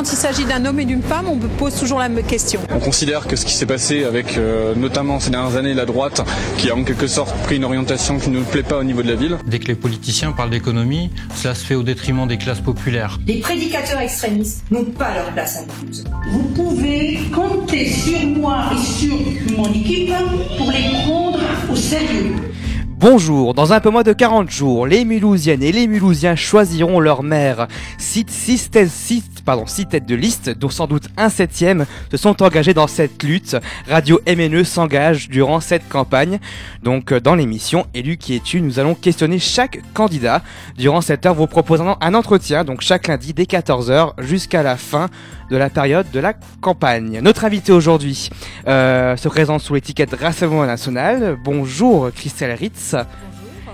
quand il s'agit d'un homme et d'une femme, on me pose toujours la même question. On considère que ce qui s'est passé avec euh, notamment ces dernières années la droite, qui a en quelque sorte pris une orientation qui ne nous plaît pas au niveau de la ville. Dès que les politiciens parlent d'économie, cela se fait au détriment des classes populaires. Les prédicateurs extrémistes n'ont pas leur place à Mulhouse. Vous pouvez compter sur moi et sur mon équipe pour les prendre au sérieux. Bonjour, dans un peu moins de 40 jours, les Mulhousiennes et les Mulhousiens choisiront leur maire. Six, six, six, pardon, six têtes de liste, dont sans doute un septième, se sont engagés dans cette lutte. Radio MNE s'engage durant cette campagne. Donc, euh, dans l'émission Élu qui es-tu, nous allons questionner chaque candidat. Durant cette heure, vous proposant un entretien, donc chaque lundi dès 14h jusqu'à la fin de la période de la campagne. Notre invité aujourd'hui euh, se présente sous l'étiquette Rassemblement National. Bonjour Christelle Ritz.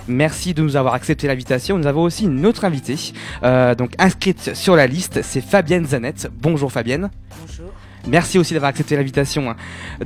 Merci de nous avoir accepté l'invitation. Nous avons aussi une autre invitée, euh, donc inscrite sur la liste, c'est Fabienne Zanette. Bonjour Fabienne. Bonjour. Merci aussi d'avoir accepté l'invitation hein,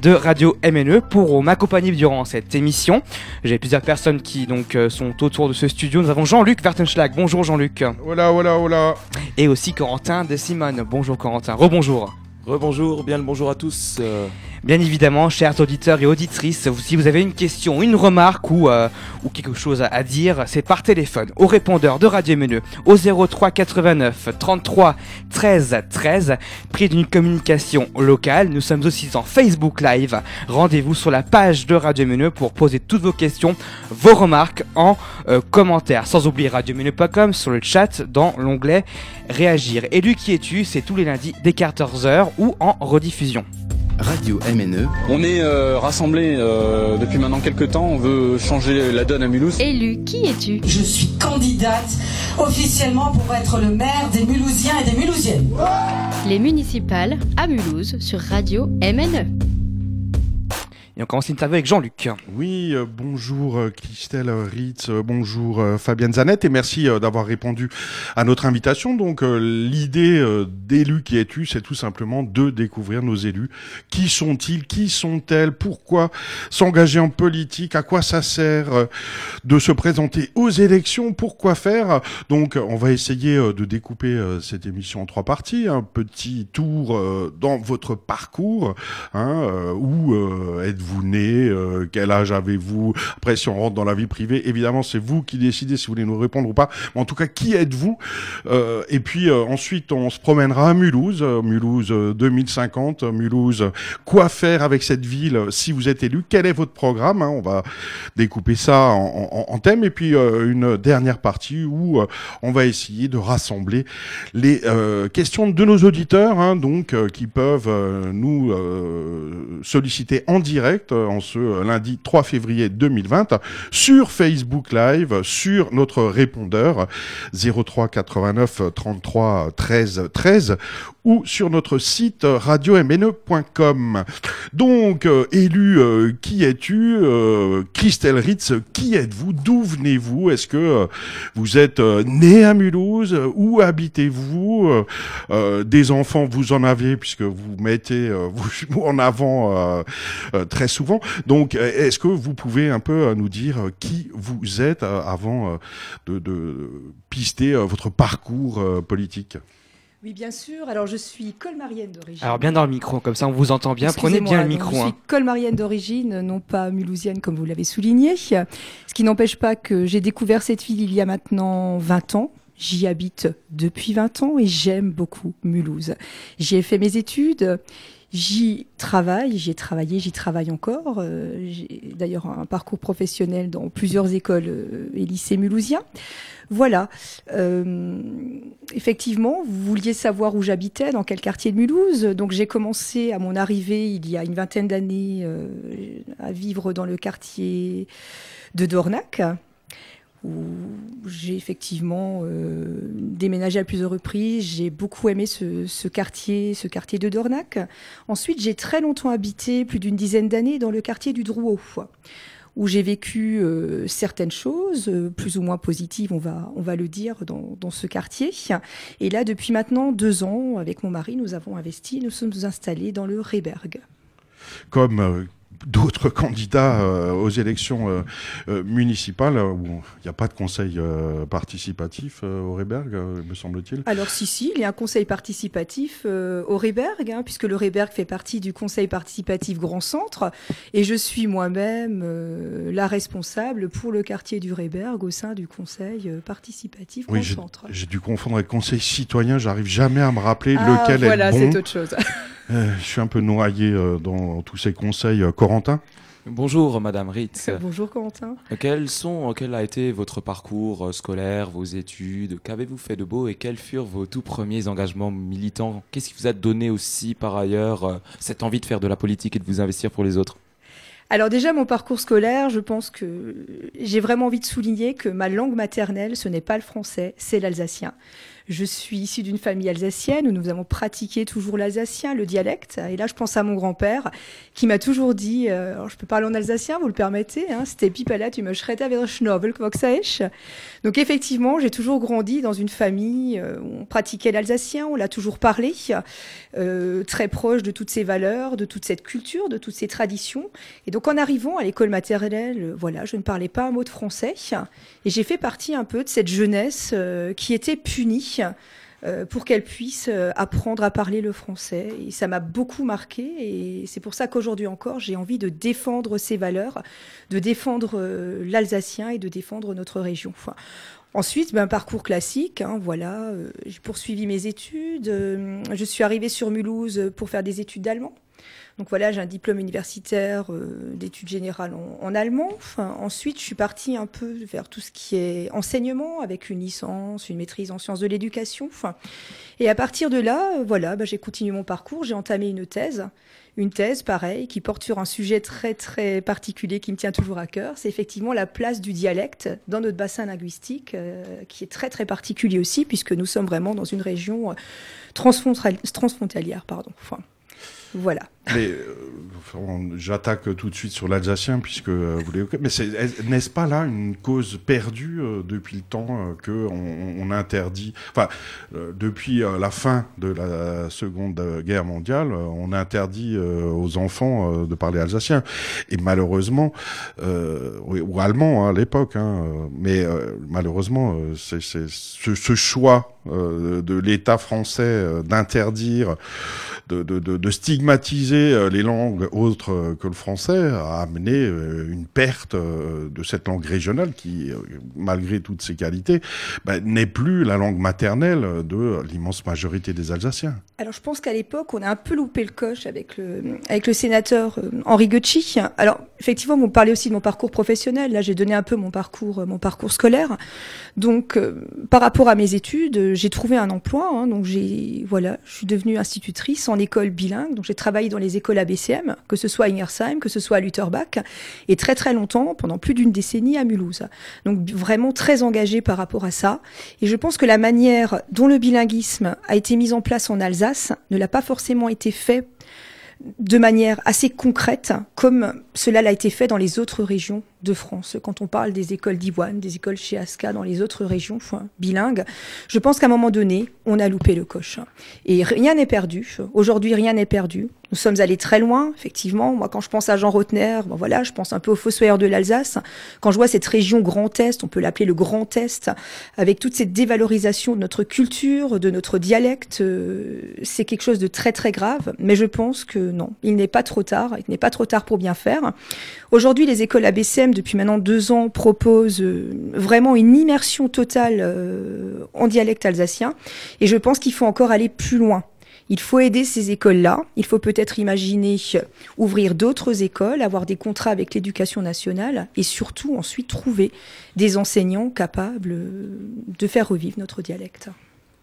de Radio MNE pour m'accompagner durant cette émission. J'ai plusieurs personnes qui donc euh, sont autour de ce studio. Nous avons Jean-Luc Vertenschlag. Bonjour Jean-Luc. Voilà, voilà, voilà. Et aussi Corentin de Simone. Bonjour Corentin. Rebonjour. Rebonjour, bien le bonjour à tous. Euh, Bien évidemment, chers auditeurs et auditrices, si vous avez une question, une remarque ou, euh, ou quelque chose à, dire, c'est par téléphone au répondeur de Radio Menu au 03 89 33 13 13. Prix d'une communication locale, nous sommes aussi en Facebook Live. Rendez-vous sur la page de Radio Menu pour poser toutes vos questions, vos remarques en euh, commentaire. Sans oublier radiomenu.com sur le chat dans l'onglet Réagir. Élu qui es-tu? C'est tous les lundis dès 14h ou en rediffusion. Radio MNE, On est euh, rassemblés euh, depuis maintenant quelques temps, on veut changer la donne à Mulhouse. Élu, qui es-tu? Je suis candidate officiellement pour être le maire des Mulhousiens et des Mulhousiennes. Les municipales à Mulhouse sur Radio MNE. Et on commence l'interview avec Jean-Luc. Oui, euh, bonjour euh, Christelle Ritz, euh, bonjour Fabienne Zanette et merci d'avoir répondu à notre invitation. Donc l'idée d'élu qui es-tu, c'est tout simplement de découvrir nos élus. Qui sont-ils Qui sont-elles Pourquoi s'engager en politique À quoi ça sert de se présenter aux élections Pourquoi faire Donc on va essayer de découper cette émission en trois parties. Un petit tour dans votre parcours, hein, où euh, êtes-vous né, euh, quel âge avez-vous? Après, si on rentre dans la vie privée, évidemment, c'est vous qui décidez si vous voulez nous répondre ou pas. Mais en tout cas, qui êtes-vous? Euh, Et puis euh, ensuite, on se promènera à Mulhouse, Mulhouse euh, 2050, euh, Mulhouse. Quoi faire avec cette ville si vous êtes élu? Quel est votre programme hein? On va découper ça en, en, en thème. Et puis une dernière partie où on va essayer de rassembler les questions de nos auditeurs, hein, donc qui peuvent nous solliciter en direct euh, en ce euh, lundi 3 février 2020 sur Facebook Live, sur notre répondeur 03 89 33 13 13 ou sur notre site euh, radiomne.com. Donc, élu, qui es-tu Christelle Ritz, qui êtes-vous D'où venez-vous Est-ce que vous êtes né à Mulhouse Où habitez-vous Des enfants, vous en avez, puisque vous mettez en avant très souvent. Donc, euh, est-ce que vous pouvez un peu euh, nous dire euh, qui vous êtes avant de, de pister votre parcours politique? Oui, bien sûr. Alors, je suis colmarienne d'origine. Alors bien dans le micro, comme ça on vous entend bien. Prenez bien le micro. Je hein. suis colmarienne d'origine, non pas mulhousienne comme vous l'avez souligné. Ce qui n'empêche pas que j'ai découvert cette ville il y a maintenant 20 ans. J'y habite depuis 20 ans et j'aime beaucoup Mulhouse. J'y ai fait mes études. J'y travaille, j'y ai travaillé, j'y travaille encore. Euh, j'ai d'ailleurs un parcours professionnel dans plusieurs écoles euh, et lycées mulhousiens. Voilà. Euh, effectivement, vous vouliez savoir où j'habitais, dans quel quartier de Mulhouse. Donc j'ai commencé à mon arrivée il y a une vingtaine d'années euh, à vivre dans le quartier de Dornac où j'ai effectivement euh, déménagé à plusieurs reprises. J'ai beaucoup aimé ce, quartier, ce quartier de Dornac. Ensuite, j'ai très longtemps habité, plus d'une dizaine d'années, dans le quartier du Drouot, où j'ai vécu euh, certaines choses, euh, plus ou moins positives, on va, on va le dire, dans, ce quartier. Et là, depuis maintenant deux ans, avec mon mari, nous avons investi, nous sommes installés dans le Réberg. Comme d'autres candidats euh, aux élections euh, euh, municipales où il n'y a pas de conseil participatif au Réberg, me semble-t-il. Alors si, si, il y a un conseil participatif au Réberg, hein, puisque le Réberg fait partie du conseil participatif Grand Centre, et je suis moi-même la responsable pour le quartier du Réberg au sein du conseil participatif Grand Centre. J'ai dû confondre avec conseil citoyen, j'arrive jamais à me rappeler ah, lequel est le bon. Voilà, c'est autre chose. je suis un peu noyé dans tous ces conseils. Corentin Bonjour Madame Ritz. Bonjour Corentin. Quels sont, quel a été votre parcours euh, scolaire, vos études? Qu'avez-vous fait de beau et quels furent vos tout premiers engagements militants? Qu'est-ce qui vous a donné aussi par ailleurs euh, cette envie de faire de la politique et de vous investir pour les autres? Alors déjà, mon parcours scolaire, je pense que j'ai vraiment envie de souligner que ma langue maternelle, ce n'est pas le français, c'est l'alsacien. Je suis issue d'une famille alsacienne où nous avons pratiqué toujours l'alsacien, le dialecte. Et là, je pense à mon grand-père qui m'a toujours dit, euh, je peux parler en alsacien, vous le permettez, hein, c'était Pipala, tu me schretter avec Schnovel, Donc effectivement, j'ai toujours grandi dans une famille euh, où on pratiquait l'alsacien, on l'a toujours parlé, euh, très proche de toutes ces valeurs, de toute cette culture, de toutes ces traditions. Et donc en arrivant à l'école maternelle, voilà, je ne parlais pas un mot de français. Et j'ai fait partie un peu de cette jeunesse qui était punie euh, pour qu'elle puisse euh, apprendre à parler le français. Et ça m'a beaucoup marqué et c'est pour ça qu'aujourd'hui encore, j'ai envie de défendre ces valeurs, de défendre euh, l'alsacien et de défendre notre région. Ensuite, ben, parcours classique, hein, voilà, j'ai poursuivi mes études, je suis arrivée sur Mulhouse pour faire des études d'allemand. Donc voilà, j'ai un diplôme universitaire euh, d'études générales en, allemand. Ensuite, je suis partie un peu vers tout ce qui est enseignement, avec une licence, une maîtrise en sciences de l'éducation. Et à partir de là, euh, voilà, bah, j'ai continué mon parcours, j'ai entamé une thèse. Une thèse, pareil, qui porte sur un sujet très très particulier qui me tient toujours à cœur. C'est effectivement la place du dialecte dans notre bassin linguistique, euh, qui est très très particulier aussi, puisque nous sommes vraiment dans une région transfrontalière. Pardon. Voilà. Mais euh, j'attaque tout de suite sur l'Alsacien puisque euh, vous l'évoquez. Mais n'est-ce pas là une cause perdue euh, depuis le temps que on, interdit, enfin depuis la fin de la Seconde Guerre mondiale, on interdit aux enfants de parler alsacien et malheureusement ou, allemand hein, à l'époque, hein, mais malheureusement c'est ce, ce, choix de l'État français d'interdire, de, stigmatiser euh, les langues autres euh, que le français a amené euh, une perte de cette langue régionale qui, malgré toutes ses qualités, bah, n'est plus la langue maternelle de l'immense majorité des Alsaciens. Alors je pense qu'à l'époque, on a un peu loupé le coche avec le, avec le sénateur Henri Gucci. Alors effectivement, vous parlez aussi de mon parcours professionnel. Là, j'ai donné un peu mon parcours, mon parcours scolaire. Donc, par rapport à mes études, j'ai trouvé un emploi. Hein. donc j'ai, voilà, je suis devenue institutrice en école bilingue. Donc j'ai travaillé dans les écoles ABCM, que ce soit à Ingersheim, que ce soit à Lutterbach, et très très longtemps, pendant plus d'une décennie, à Mulhouse. Donc vraiment très engagé par rapport à ça. Et je pense que la manière dont le bilinguisme a été mis en place en Alsace ne l'a pas forcément été fait de manière assez concrète, comme cela l'a été fait dans les autres régions de France. Quand on parle des écoles d'Iwan, des écoles chez Aska, dans les autres régions bilingues, je pense qu'à un moment donné, on a loupé le coche. Et rien n'est perdu. Aujourd'hui, rien n'est perdu. Nous sommes allés très loin, effectivement. Moi, quand je pense à Jean Rotner, bon voilà, je pense un peu aux fossoyeurs de l'Alsace. Quand je vois cette région Grand Est, on peut l'appeler le Grand Est, avec toute cette dévalorisation de notre culture, de notre dialecte, euh, c'est quelque chose de très très grave. Mais je pense que non, il n'est pas trop tard. Il n'est pas trop tard pour bien faire. Aujourd'hui, les écoles ABCM, depuis maintenant deux ans, proposent euh, vraiment une immersion totale euh, en dialecte alsacien. Et je pense qu'il faut encore aller plus loin. Il faut aider ces écoles-là. Il faut peut-être imaginer ouvrir d'autres écoles, avoir des contrats avec l'éducation nationale et surtout ensuite trouver des enseignants capables de faire revivre notre dialecte.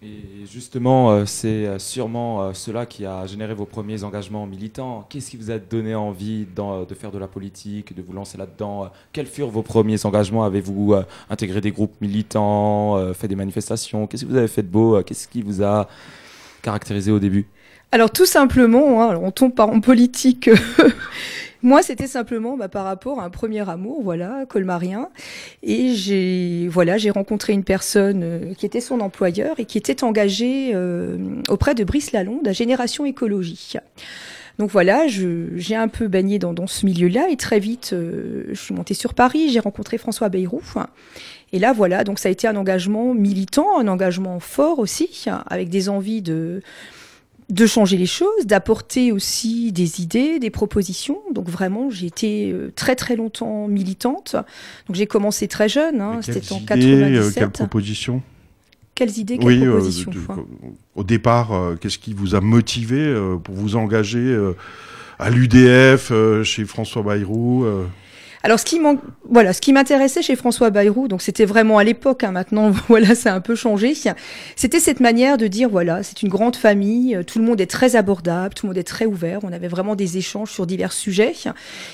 Et justement, euh, c'est euh, sûrement euh, cela qui a généré vos premiers engagements militants. Qu'est-ce qui vous a donné envie de faire de la politique, de vous lancer là-dedans Quels furent vos premiers engagements? Avez-vous intégré des groupes militants, fait des manifestations? Qu'est-ce que vous avez fait de beau? Qu'est-ce qui vous a caractérisé au début? Alors tout simplement, hein, on tombe par en politique Moi, c'était simplement bah, par rapport à un premier amour, voilà, colmarien. Et j'ai, voilà, j'ai rencontré une personne euh, qui était son employeur et qui était engagée euh, auprès de Brice Lalonde à Génération Écologie. Donc voilà, j'ai un peu baigné dans, dans ce milieu-là et très vite, euh, je suis montée sur Paris, j'ai rencontré François Bayrou. Et là, voilà, donc ça a été un engagement militant, un engagement fort aussi, avec des envies de, de changer les choses, d'apporter aussi des idées, des propositions. Donc vraiment, j'ai été euh, très très longtemps militante. Donc j'ai commencé très jeune, hein, c'était en 97. Euh, quelles propositions? Quelles idées, quelles oui, propositions Au départ, qu'est-ce qui vous a motivé pour vous engager à l'UDF, chez François Bayrou alors, ce qui voilà, ce qui m'intéressait chez François Bayrou, donc c'était vraiment à l'époque, hein, maintenant, voilà, ça a un peu changé. C'était cette manière de dire, voilà, c'est une grande famille, euh, tout le monde est très abordable, tout le monde est très ouvert. On avait vraiment des échanges sur divers sujets.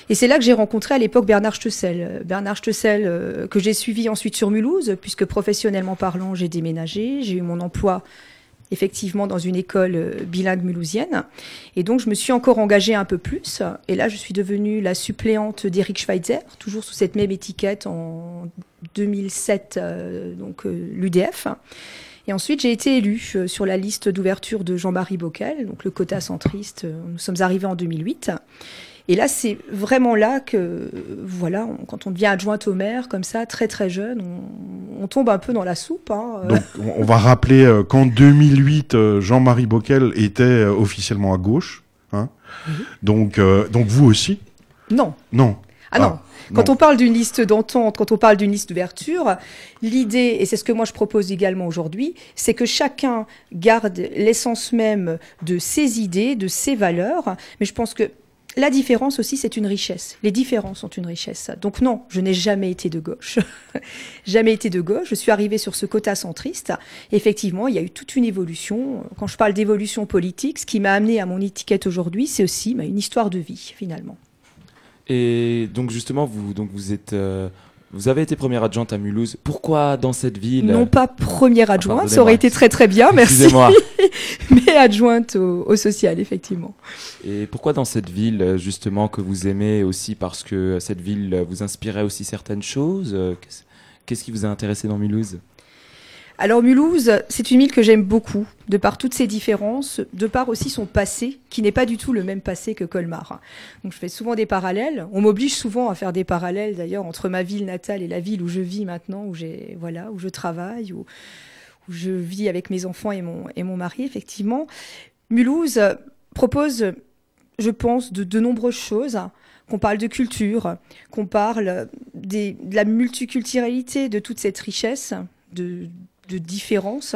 Et c'est là que j'ai rencontré à l'époque Bernard Stessel. Bernard Stessel, euh, que j'ai suivi ensuite sur Mulhouse, puisque professionnellement parlant, j'ai déménagé, j'ai eu mon emploi effectivement dans une école euh, bilingue mulhousienne. Et donc, je me suis encore engagée un peu plus. Et là, je suis devenue la suppléante d'Eric Schweitzer, toujours sous cette même étiquette en 2007, euh, donc euh, l'UDF. Et ensuite, j'ai été élue sur la liste d'ouverture de Jean-Marie Bockel, donc le quota centriste. Nous sommes arrivés en 2008. Et là, c'est vraiment là que, voilà, quand on devient adjointe au maire, comme ça, très très jeune, on, tombe un peu dans la soupe. Hein. Donc, on va rappeler euh, qu'en 2008, euh, Jean-Marie Bockel était euh, officiellement à gauche. Hein. donc, donc, vous aussi? Non. Non. Ah, non. Ah, quand on parle d'une liste d'entente, quand on parle d'une liste d'ouverture, l'idée, et c'est ce que moi je propose également aujourd'hui, c'est que chacun garde l'essence même de ses idées, de ses valeurs. Mais je pense que la différence aussi, c'est une richesse. Les différences sont une richesse. Donc non, je n'ai jamais été de gauche. jamais été de gauche. Je suis arrivée sur ce quota centriste. Effectivement, il y a eu toute une évolution. Quand je parle d'évolution politique, ce qui m'a amené à mon étiquette aujourd'hui, c'est aussi bah, une histoire de vie, finalement. Et donc justement, vous, donc vous êtes... Euh, vous avez été première adjointe à Mulhouse. Pourquoi dans cette ville Non pas première ah, adjointe, ça aurait été très très bien, merci. Mais adjointe au, social, effectivement. Et pourquoi dans cette ville, justement, que vous aimez aussi parce que cette ville vous inspirait aussi certaines choses Qu'est-ce qui vous a intéressé dans Mulhouse? Alors Mulhouse, c'est une ville que j'aime beaucoup, de par toutes ses différences, de par aussi son passé, qui n'est pas du tout le même passé que Colmar. Donc je fais souvent des parallèles. On m'oblige souvent à faire des parallèles d'ailleurs entre ma ville natale et la ville où je vis maintenant, où j'ai voilà, où je travaille, où, je vis avec mes enfants et mon et mon mari effectivement. Mulhouse propose, je pense, de, nombreuses choses qu'on parle de culture, qu'on parle de la multiculturalité de toute cette richesse, de, de différence.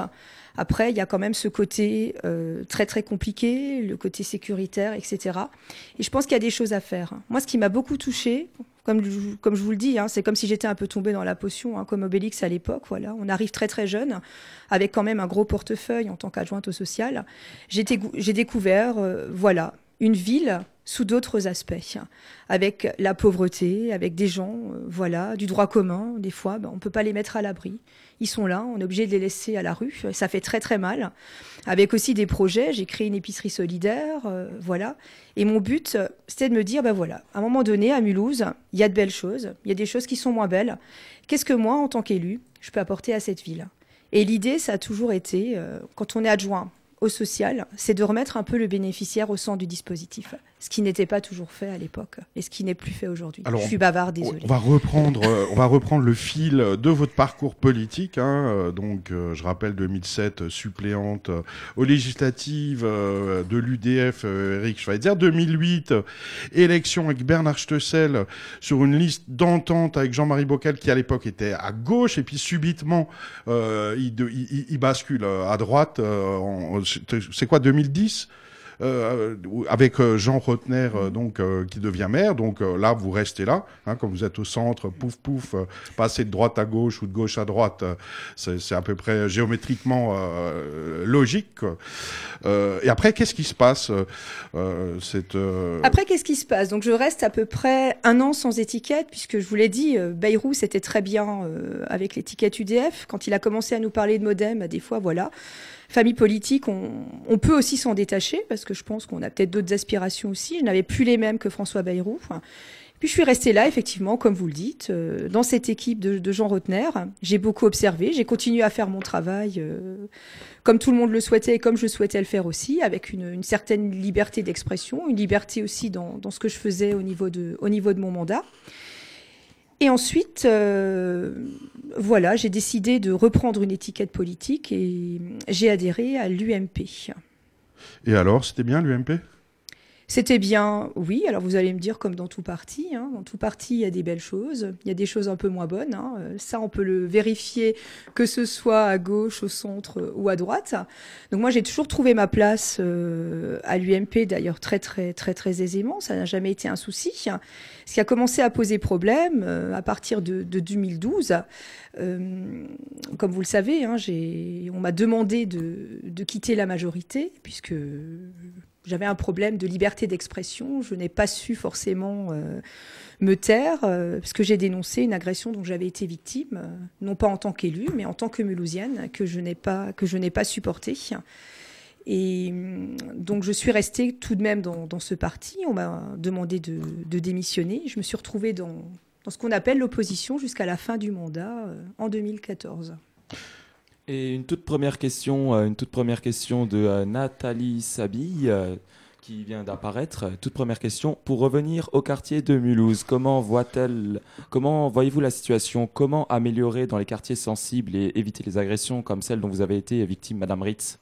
Après, il y a quand même ce côté euh, très très compliqué, le côté sécuritaire, etc. Et je pense qu'il y a des choses à faire. Moi, ce qui m'a beaucoup touché, comme, comme je vous le dis, hein, c'est comme si j'étais un peu tombée dans la potion, hein, comme Obélix à l'époque. Voilà, on arrive très très jeune, avec quand même un gros portefeuille en tant qu'adjointe au social. J'ai découvert, euh, voilà, une ville sous d'autres aspects, avec la pauvreté, avec des gens, euh, voilà, du droit commun. Des fois, ben, on peut pas les mettre à l'abri ils sont là, on est obligé de les laisser à la rue, ça fait très très mal. Avec aussi des projets, j'ai créé une épicerie solidaire, euh, voilà. Et mon but, c'était de me dire, ben voilà, à un moment donné, à Mulhouse, il y a de belles choses, il y a des choses qui sont moins belles. Qu'est-ce que moi, en tant qu'élu, je peux apporter à cette ville? Et l'idée, ça a toujours été, euh, quand on est adjoint au social, c'est de remettre un peu le bénéficiaire au centre du dispositif ce qui n'était pas toujours fait à l'époque et ce qui n'est plus fait aujourd'hui. Je suis bavard, désolé. On va reprendre, euh, on va reprendre le fil de votre parcours politique. Hein. Euh, donc, euh, je rappelle 2007, suppléante aux législatives de l'UDF, Eric Schweitzer. 2008, élection avec Bernard Stessel sur une liste d'entente avec Jean-Marie Bockel qui à l'époque était à gauche et puis subitement il, il, bascule à droite. C'est quoi 2010 euh, avec euh, Jean Rotner euh, donc qui devient maire. Donc là, vous restez là, hein, quand vous êtes au centre, pouf pouf, passer de droite à gauche ou de gauche à droite, c'est à peu près géométriquement logique. et après, qu'est-ce qui se passe cette, Après, qu'est-ce qui se passe? Donc je reste à peu près un an sans étiquette, puisque je vous l'ai dit, Bayrou c'était très bien avec l'étiquette UDF. Quand il a commencé à nous parler de modem, des fois, voilà famille politique, on, peut aussi s'en détacher parce que je pense qu'on a peut-être d'autres aspirations aussi. Je n'avais plus les mêmes que François Bayrou. Puis je suis restée là, effectivement, comme vous le dites, euh, dans cette équipe de, Jean Rotner. J'ai beaucoup observé, j'ai continué à faire mon travail euh, comme tout le monde le souhaitait et comme je souhaitais le faire aussi, avec une, certaine liberté d'expression, une liberté aussi dans, ce que je faisais au niveau de, au niveau de mon mandat. Et ensuite, euh, voilà, j'ai décidé de reprendre une étiquette politique et j'ai adhéré à l'UMP. Et alors, c'était bien l'UMP c'était bien, oui. Alors vous allez me dire, comme dans tout parti, hein, dans tout parti, il y a des belles choses, il y a des choses un peu moins bonnes. Hein. Euh, ça, on peut le vérifier, que ce soit à gauche, au centre ou à droite. Donc moi, j'ai toujours trouvé ma place euh, à l'UMP, d'ailleurs très très très très aisément. Ça n'a jamais été un souci. Ce qui a commencé à poser problème euh, à partir de, 2012. comme vous le savez, hein, on m'a demandé de, de, quitter la majorité, puisque j'avais un problème de liberté d'expression. Je n'ai pas su forcément euh, me taire, euh, parce que j'ai dénoncé une agression dont j'avais été victime, euh, non pas en tant qu'élue, mais en tant que Mulhousienne, que je n'ai pas, que je n'ai pas supporté. Et mm, donc je suis restée tout de même dans, ce parti. On m'a demandé de, démissionner. Je me suis retrouvée dans, dans ce qu'on appelle l'opposition jusqu'à la fin du mandat en 2014. Et une toute première question, euh, une toute première question de euh, Nathalie Sabille euh, qui vient d'apparaître. Toute première question pour revenir au quartier de Mulhouse. Comment voit-elle Comment voyez-vous la situation? Comment améliorer dans les quartiers sensibles et éviter les agressions comme celle dont vous avez été victime, Madame Ritz?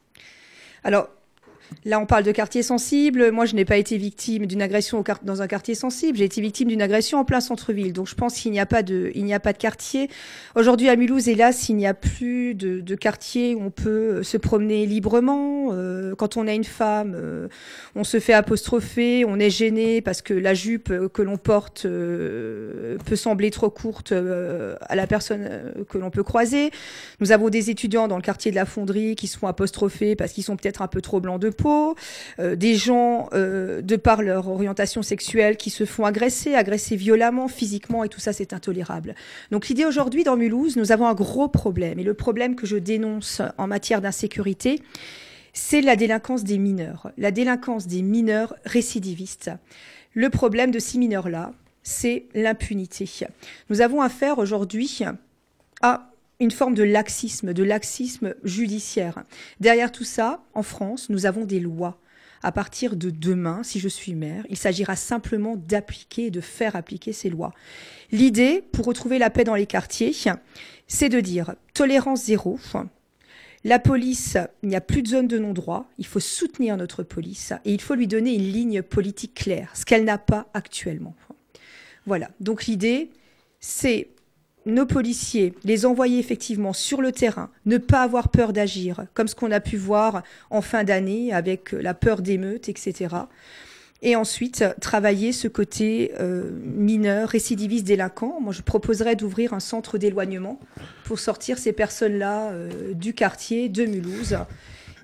Alors Là, on parle de quartier sensible. Moi, je n'ai pas été victime d'une agression dans un quartier sensible. J'ai été victime d'une agression en plein centre-ville. Donc, je pense qu'il n'y a pas de, il n'y a pas de quartier. Aujourd'hui, à Mulhouse, hélas, il n'y a plus de, de, quartier où on peut euh, se promener librement. Euh, quand on a une femme, euh, on se fait apostropher, on est gêné parce que la jupe que l'on porte peut sembler trop courte à la personne que l'on peut croiser. Nous avons des étudiants dans le quartier de la Fonderie qui se font apostropher parce qu'ils sont peut-être un peu trop blancs de euh, des gens, euh, de par leur orientation sexuelle, qui se font agresser, agresser violemment, physiquement, et tout ça, c'est intolérable. Donc l'idée aujourd'hui, dans Mulhouse, nous avons un gros problème. Et le problème que je dénonce en matière d'insécurité, c'est la délinquance des mineurs, la délinquance des mineurs récidivistes. Le problème de ces mineurs-là, c'est l'impunité. Nous avons affaire aujourd'hui à une forme de laxisme, de laxisme judiciaire. Derrière tout ça, en France, nous avons des lois. À partir de demain, si je suis maire, il s'agira simplement d'appliquer, de faire appliquer ces lois. L'idée, pour retrouver la paix dans les quartiers, c'est de dire tolérance zéro. La police, il n'y a plus de zone de non-droit. Il faut soutenir notre police et il faut lui donner une ligne politique claire, ce qu'elle n'a pas actuellement. Voilà. Donc l'idée, c'est nos policiers, les envoyer effectivement sur le terrain, ne pas avoir peur d'agir, comme ce qu'on a pu voir en fin d'année avec la peur d'émeutes, etc. Et ensuite, travailler ce côté euh, mineur, récidiviste, délinquant. Moi, je proposerais d'ouvrir un centre d'éloignement pour sortir ces personnes-là euh, du quartier de Mulhouse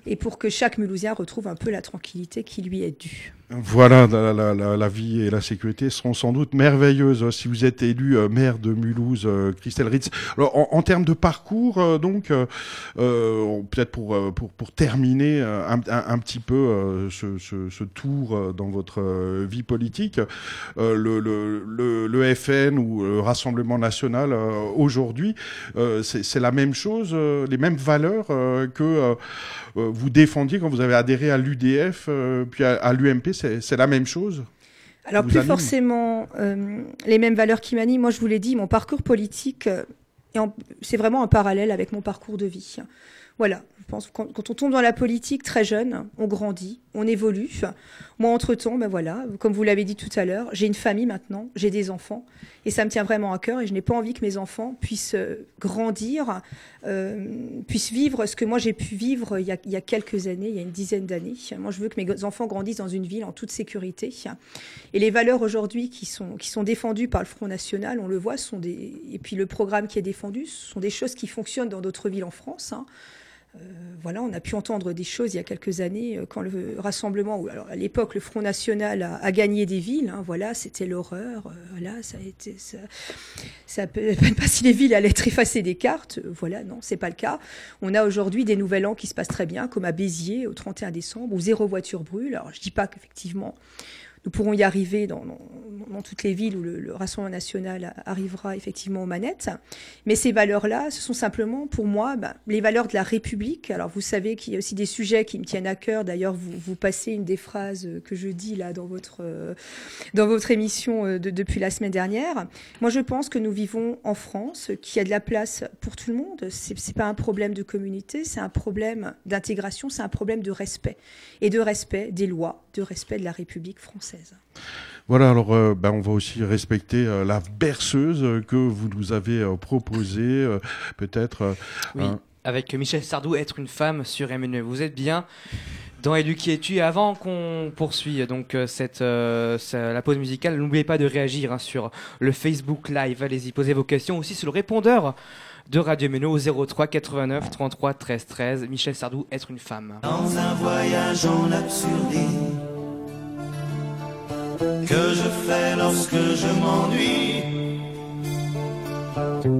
et pour que chaque Mulhousien retrouve un peu la tranquillité qui lui est due. Voilà, la, vie et la sécurité seront sans doute merveilleuses si vous êtes élu euh, maire de Mulhouse, euh, Christelle Ritz. Alors, en, termes de parcours, euh, donc, peut-être pour, pour, terminer un, petit peu ce, tour dans votre vie politique, le, le, le, FN ou le Rassemblement national aujourd'hui, c'est la même chose, les mêmes valeurs que vous défendiez quand vous avez adhéré à l'UDF puis à l'UMP c'est la même chose? Alors, plus forcément euh, les mêmes valeurs qui m'animent. Moi, je vous l'ai dit, mon parcours politique, euh, c'est vraiment un parallèle avec mon parcours de vie. Voilà, je pense que quand, on tombe dans la politique très jeune, on grandit, on évolue. Moi, entre-temps, ben voilà, comme vous l'avez dit tout à l'heure, j'ai une famille maintenant, j'ai des enfants, et ça me tient vraiment à cœur, et je n'ai pas envie que mes enfants puissent euh, grandir, euh, puissent vivre ce que moi j'ai pu vivre il y, a, quelques années, il y a une dizaine d'années. Moi, je veux que mes enfants grandissent dans une ville en toute sécurité. Et les valeurs aujourd'hui qui sont, qui sont défendues par le Front National, on le voit, sont des... et puis le programme qui est défendu, ce sont des choses qui fonctionnent dans d'autres villes en France. Hein. Euh, voilà, on a pu entendre des choses il y a quelques années euh, quand le rassemblement, ou alors à l'époque le Front National a, gagné des villes. Hein, voilà, c'était l'horreur. Euh, voilà, ça a été, ça, ça même pas si les villes allaient être effacées des cartes. voilà, non, c'est pas le cas. On a aujourd'hui des nouvelles an qui se passent très bien, comme à Béziers au 31 décembre où zéro voiture brûle. Alors je dis pas qu'effectivement nous pourrons y arriver dans, toutes les villes où le, le, Rassemblement national arrivera effectivement aux manettes. Mais ces valeurs-là, ce sont simplement pour moi bah, les valeurs de la République. Alors vous savez qu'il y a aussi des sujets qui me tiennent à cœur. D'ailleurs, vous, passez une des phrases que je dis là dans votre, euh, émission euh, de, depuis la semaine dernière. Moi, je pense que nous vivons en France, qu'il y a de la place pour tout le monde. C'est, c'est pas un problème de communauté, c'est un problème d'intégration, c'est un problème de respect et de respect des lois, de respect de la République française. Voilà, alors euh, ben, on va aussi respecter euh, la berceuse que vous nous avez euh, proposée, euh, peut-être. Oui, avec Michel Sardou, être une femme sur MNE. Vous êtes bien dans Élu qui es-tu? Avant qu'on poursuit donc cette euh, la pause musicale, n'oubliez pas de réagir hein, sur le Facebook Live. Allez-y, posez vos questions aussi sur le répondeur de Radio Meno au 03 89 33 13 13. Michel Sardou, être une femme. Dans un voyage en absurdité que je fais lorsque je m'ennuie.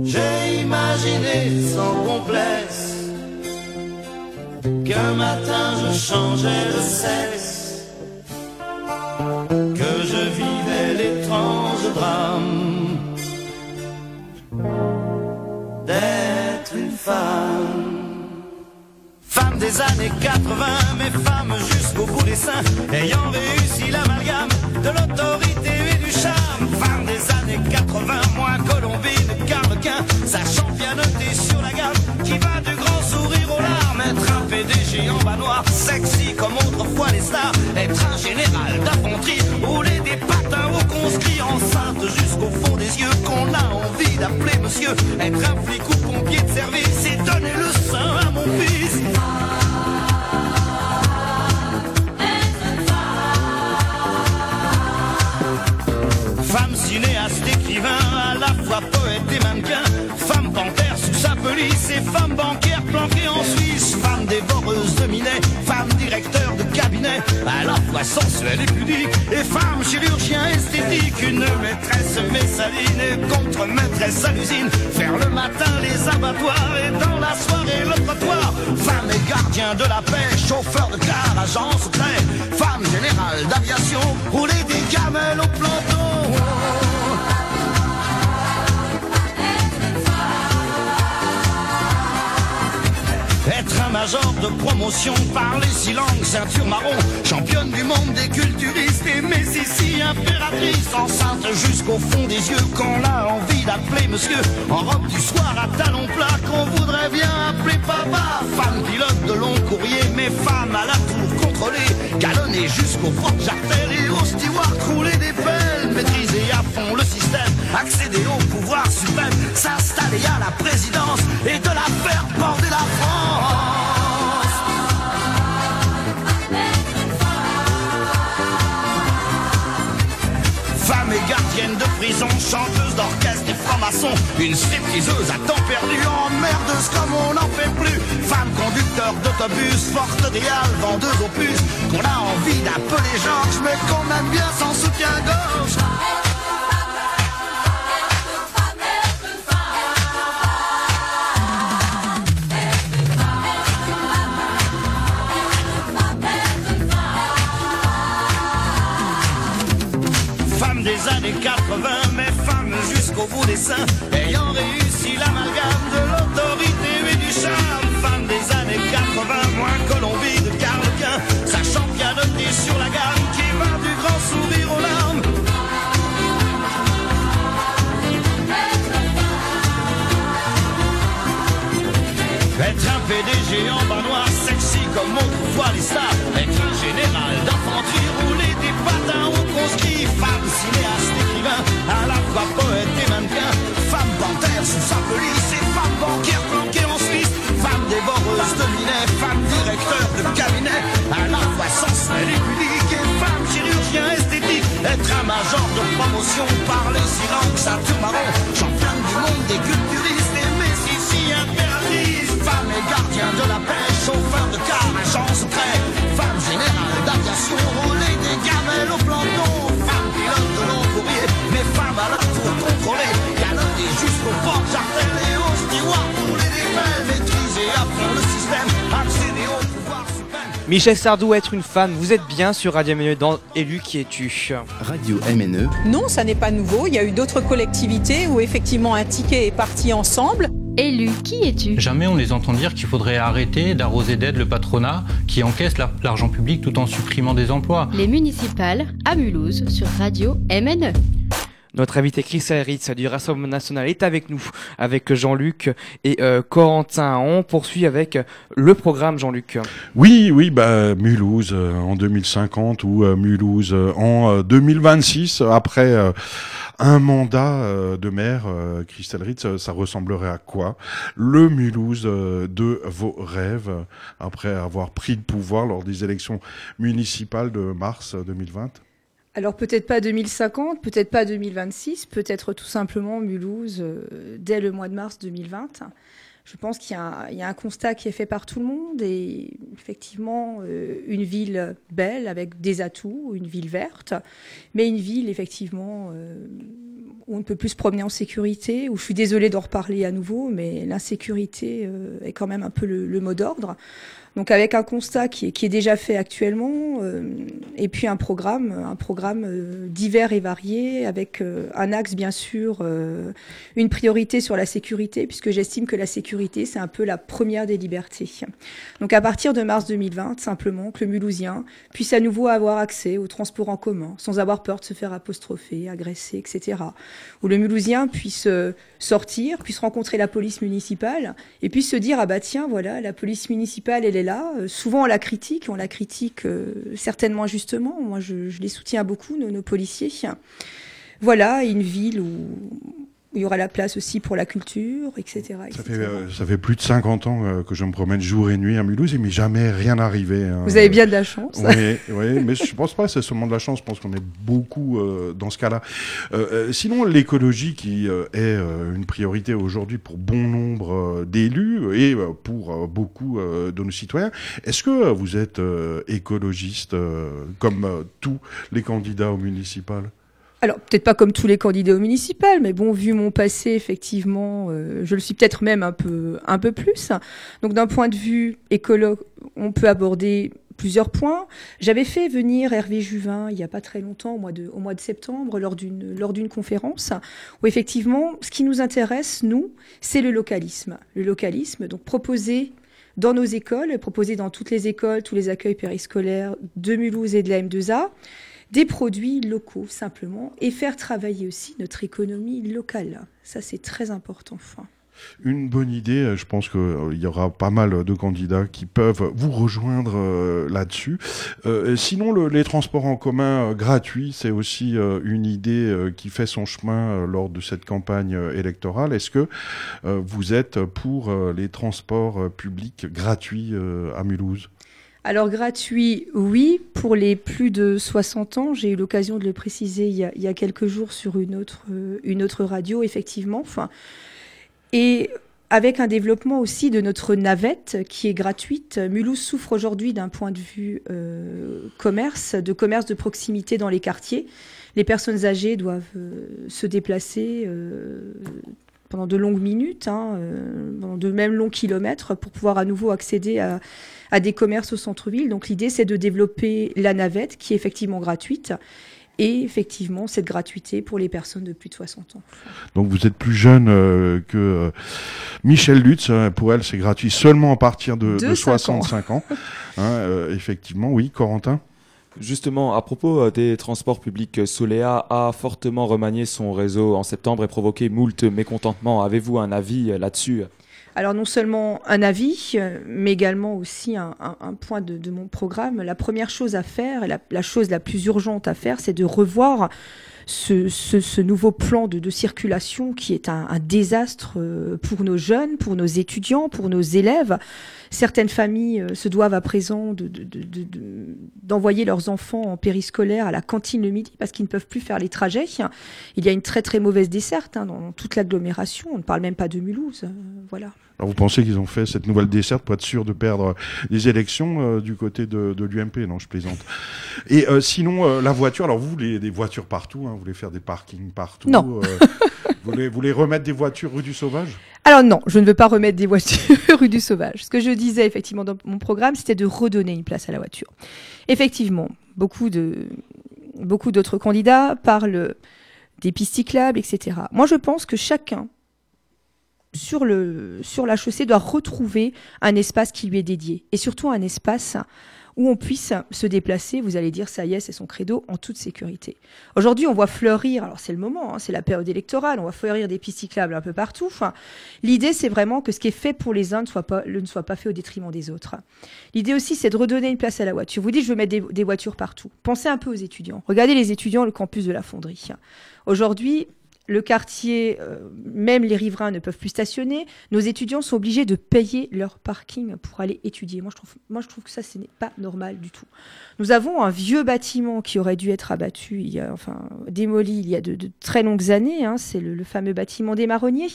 J'ai imaginé sans complexe qu'un matin je changeais de sexe, que je vivais l'étrange drame d'être une femme. Femme des années 80, mais femme jusqu'au bout des seins, ayant réussi l'amalgame de l'autorité et du charme. Femme des années 80, moins colombine qu'arlequin, sachant bien noter sur la gamme, qui va du grand sourire aux larmes. Être un PDG en bas noir, sexy comme autrefois les stars. Être un général d'infanterie, rouler des patins au conscrit, enceinte jusqu'au fond des yeux, qu'on a envie d'appeler monsieur. Être un flic ou pompier de service et donner le sein à mon fils. Cinéaste, écrivain, à la fois poète et mannequin. Femme panthère sa police et femme bancaire planquée en Suisse. Femme dévoreuse de minet, femme directeur de cabinet, à la fois sensuelle et pudique. Et femme chirurgien esthétique, une maîtresse messaline et contre-maîtresse à l'usine. Faire le matin les abattoirs et dans la soirée le trottoir. Femme et gardien de la paix, chauffeur de car, agent secret. Femme générale d'aviation, rouler des gamelles au planton. Major de promotion, parler six langues, ceinture marron, championne du monde des culturistes et Messissi impératrice, enceinte jusqu'au fond des yeux, qu'on a envie d'appeler monsieur, en robe du soir à talons plats, qu'on voudrait bien appeler papa, femme pilote de long courrier, mais femme à la tour contrôlée, galonnée jusqu'au porte-jartel et au steward une stripteaseuse à temps perdu, emmerdeuse comme on n'en fait plus. Femme conducteur d'autobus, forte des halles, vendeuse aux qu'on a envie d'appeler Georges, mais qu'on aime bien sans soutien-gorge. Jusqu'au bout des seins, ayant réussi l'amalgame de l'autorité et du charme. Femme des années 80, moins Colombie de Carlequin, sachant bien noter sur la gamme qui va du grand sourire aux larmes. Être un PDG en bas noir, sexy comme autrefois les stars. Être un général d'infanterie, rouler des patins au conscrit. Femme cinéaste, panthère sous sa police et femme banquière planquée en Suisse. Femme dévoreuse de minet, femme directeur de cabinet. À la fois sensuelle et et femme chirurgien esthétique. Être un major de promotion, parler six langues, ceinture marron. Championne du monde des culturistes et Messissi impératrice. Femme et gardien de la paix, Des pelles, maîtriser à fond le système, accéder au pouvoir suprême. Michel Sardou, être une femme, vous êtes bien sur Radio MNE dans Élu qui es-tu Radio MNE. Non, ça n'est pas nouveau. Il y a eu d'autres collectivités où effectivement un ticket est parti ensemble. Élu, qui es-tu Jamais on les entend dire qu'il faudrait arrêter d'arroser d'aide le patronat qui encaisse la- l'argent public tout en supprimant des emplois. Les municipales à Mulhouse sur Radio MNE. Notre invité Christelle Ritz du Rassemblement National est avec nous, avec Jean-Luc et euh, Corentin. On poursuit avec le programme Jean-Luc. Oui, oui, bah, Mulhouse euh, en 2050 ou euh, Mulhouse euh, en euh, 2026, après euh, un mandat euh, de maire, euh, Christelle Ritz, euh, ça ressemblerait à quoi? Le Mulhouse euh, de vos rêves, euh, après avoir pris le pouvoir lors des élections municipales de mars euh, 2020 Alors peut-être pas 2050, peut-être pas 2026, peut-être tout simplement Mulhouse euh, dès le mois de mars 2020. Je pense qu'il y, a un- constat qui est fait par tout le monde et effectivement euh, une ville belle avec des atouts, une ville verte, mais une ville effectivement euh, où on ne peut plus se promener en sécurité, où je suis désolée d'en reparler à nouveau, mais l'insécurité est quand même un peu le mot d'ordre. Donc avec un constat qui est, qui est déjà fait actuellement, euh, et puis un programme, un programme euh, divers et varié, avec euh, un axe bien sûr, euh, une priorité sur la sécurité, puisque j'estime que la sécurité c'est un peu la première des libertés. Donc à partir de mars 2020, simplement que le Mulhousien puisse à nouveau avoir accès aux transports en commun, sans avoir peur de se faire apostropher, agresser, etc. Où le Mulhousien puisse euh, sortir, puisse rencontrer la police municipale, et puisse se dire ah bah tiens voilà la police municipale elle est Euh, souvent on la critique, on la critique euh, certainement justement. Moi je, les soutiens beaucoup nos, policiers. Voilà une ville où il y aura la place aussi pour la culture, etc. ça fait, euh, ça fait plus de 50 ans euh, que je me promène jour et nuit à Mulhouse et mais jamais rien arrivé. hein. Vous avez bien de la chance. Oui, oui, mais je pense pas que c'est seulement de la chance, je pense qu'on est beaucoup euh, dans ce cas-là. Euh, euh, sinon, l'écologie qui euh, est euh, une priorité aujourd'hui pour bon nombre euh, d'élus et euh, pour euh, beaucoup euh, de nos citoyens, est-ce que vous êtes euh, écologiste euh, comme euh, tous les candidats au municipal? Alors, peut-être pas comme tous les candidats au municipal, mais bon, vu mon passé, effectivement, euh, je le suis peut-être même un peu, un peu plus. Donc, d'un point de vue écolo, on peut aborder plusieurs points. J'avais fait venir Hervé Juvin il y a pas très longtemps, au mois de, au mois de septembre, lors d'une, lors d'une conférence, où effectivement, ce qui nous intéresse, nous, c'est le localisme. Le localisme, donc proposer dans nos écoles, proposer dans toutes les écoles, tous les accueils périscolaires de Mulhouse et de la M2A, des produits locaux simplement et faire travailler aussi notre économie locale. Ça, c'est très important. Une bonne idée, euh, je pense qu'il y aura pas mal de candidats qui peuvent vous rejoindre euh, là-dessus. Euh, sinon, le- les transports en commun euh, gratuits, c'est aussi euh, une idée euh, qui fait son chemin euh, lors de cette campagne euh, électorale. Est-ce que euh, vous êtes pour euh, les transports euh, publics gratuits euh, à Mulhouse? Alors gratuit, oui, pour les plus de 60 ans. J'ai eu l'occasion de le préciser il y a, quelques jours sur une autre, euh, une autre radio, effectivement. Et avec un développement aussi de notre navette qui est gratuite. Mulhouse souffre aujourd'hui d'un point de vue euh, commerce, de commerce de proximité dans les quartiers. Les personnes âgées doivent euh, se déplacer pendant de longues minutes, hein, euh, pendant de même longs kilomètres, pour pouvoir à nouveau accéder à, à des commerces au centre-ville. Donc l'idée, c'est de développer la navette, qui est effectivement gratuite, et effectivement cette gratuité pour les personnes de plus de 60 ans. Donc vous êtes plus jeune euh, que euh, Michel Lutz. hein, pour elle, c'est gratuit seulement à partir de, De de cinq ans. 65 ans. Hein, euh, effectivement, oui, Corentin? Justement, à propos euh, des transports publics, euh, Solea a fortement remanié son réseau en septembre et provoqué moult mécontentements. Avez-vous un avis euh, là-dessus? Alors non seulement un avis, mais également aussi un, point de, mon programme. La première chose à faire, la, la chose la plus urgente à faire, c'est de revoir ce, nouveau plan de, circulation qui est un, désastre pour nos jeunes, pour nos étudiants, pour nos élèves. Certaines familles euh, se doivent à présent de- de- de- de- d'envoyer leurs enfants en périscolaire à la cantine le midi parce qu'ils ne peuvent plus faire les trajets. Il y a une très très mauvaise desserte hein, dans toute l'agglomération. On ne parle même pas de Mulhouse. euh, voilà. Alors vous pensez qu'ils ont fait cette nouvelle desserte pour être sûr de perdre les élections euh, du côté de, de l'UMP Non, je plaisante. Et euh, sinon, euh, la voiture, alors vous, les, des voitures partout, hein, vous voulez faire des parkings partout Non. Vous voulez, vous voulez remettre des voitures rue du Sauvage? Alors non, je ne veux pas remettre des voitures rue du Sauvage. Ce que je disais effectivement dans mon programme, c'était de redonner une place à la voiture. Effectivement, beaucoup de beaucoup d'autres candidats parlent des pistes cyclables, etc. Moi, je pense que chacun sur le sur la chaussée doit retrouver un espace qui lui est dédié et surtout un espace où on puisse se déplacer, vous allez dire ça y est, c'est son credo, en toute sécurité. Aujourd'hui, on voit fleurir, alors c'est le moment, hein, c'est la période électorale, on voit fleurir des pistes cyclables un peu partout. L'idée, c'est vraiment que ce qui est fait pour les uns ne soit pas, fait au détriment des autres. L'idée aussi, c'est de redonner une place à la voiture. Vous dites, je veux mettre des voitures partout. Pensez un peu aux étudiants. Regardez les étudiants, le campus de la fonderie. Aujourd'hui, le quartier, euh, même les riverains ne peuvent plus stationner. Nos étudiants sont obligés de payer leur parking pour aller étudier. Moi, je trouve, moi, je trouve que ça, ce n'est pas normal du tout. Nous avons un vieux bâtiment qui aurait dû être abattu, il y a, enfin, démoli il y a de, très longues années. Hein, C'est le, le, fameux bâtiment des marronniers.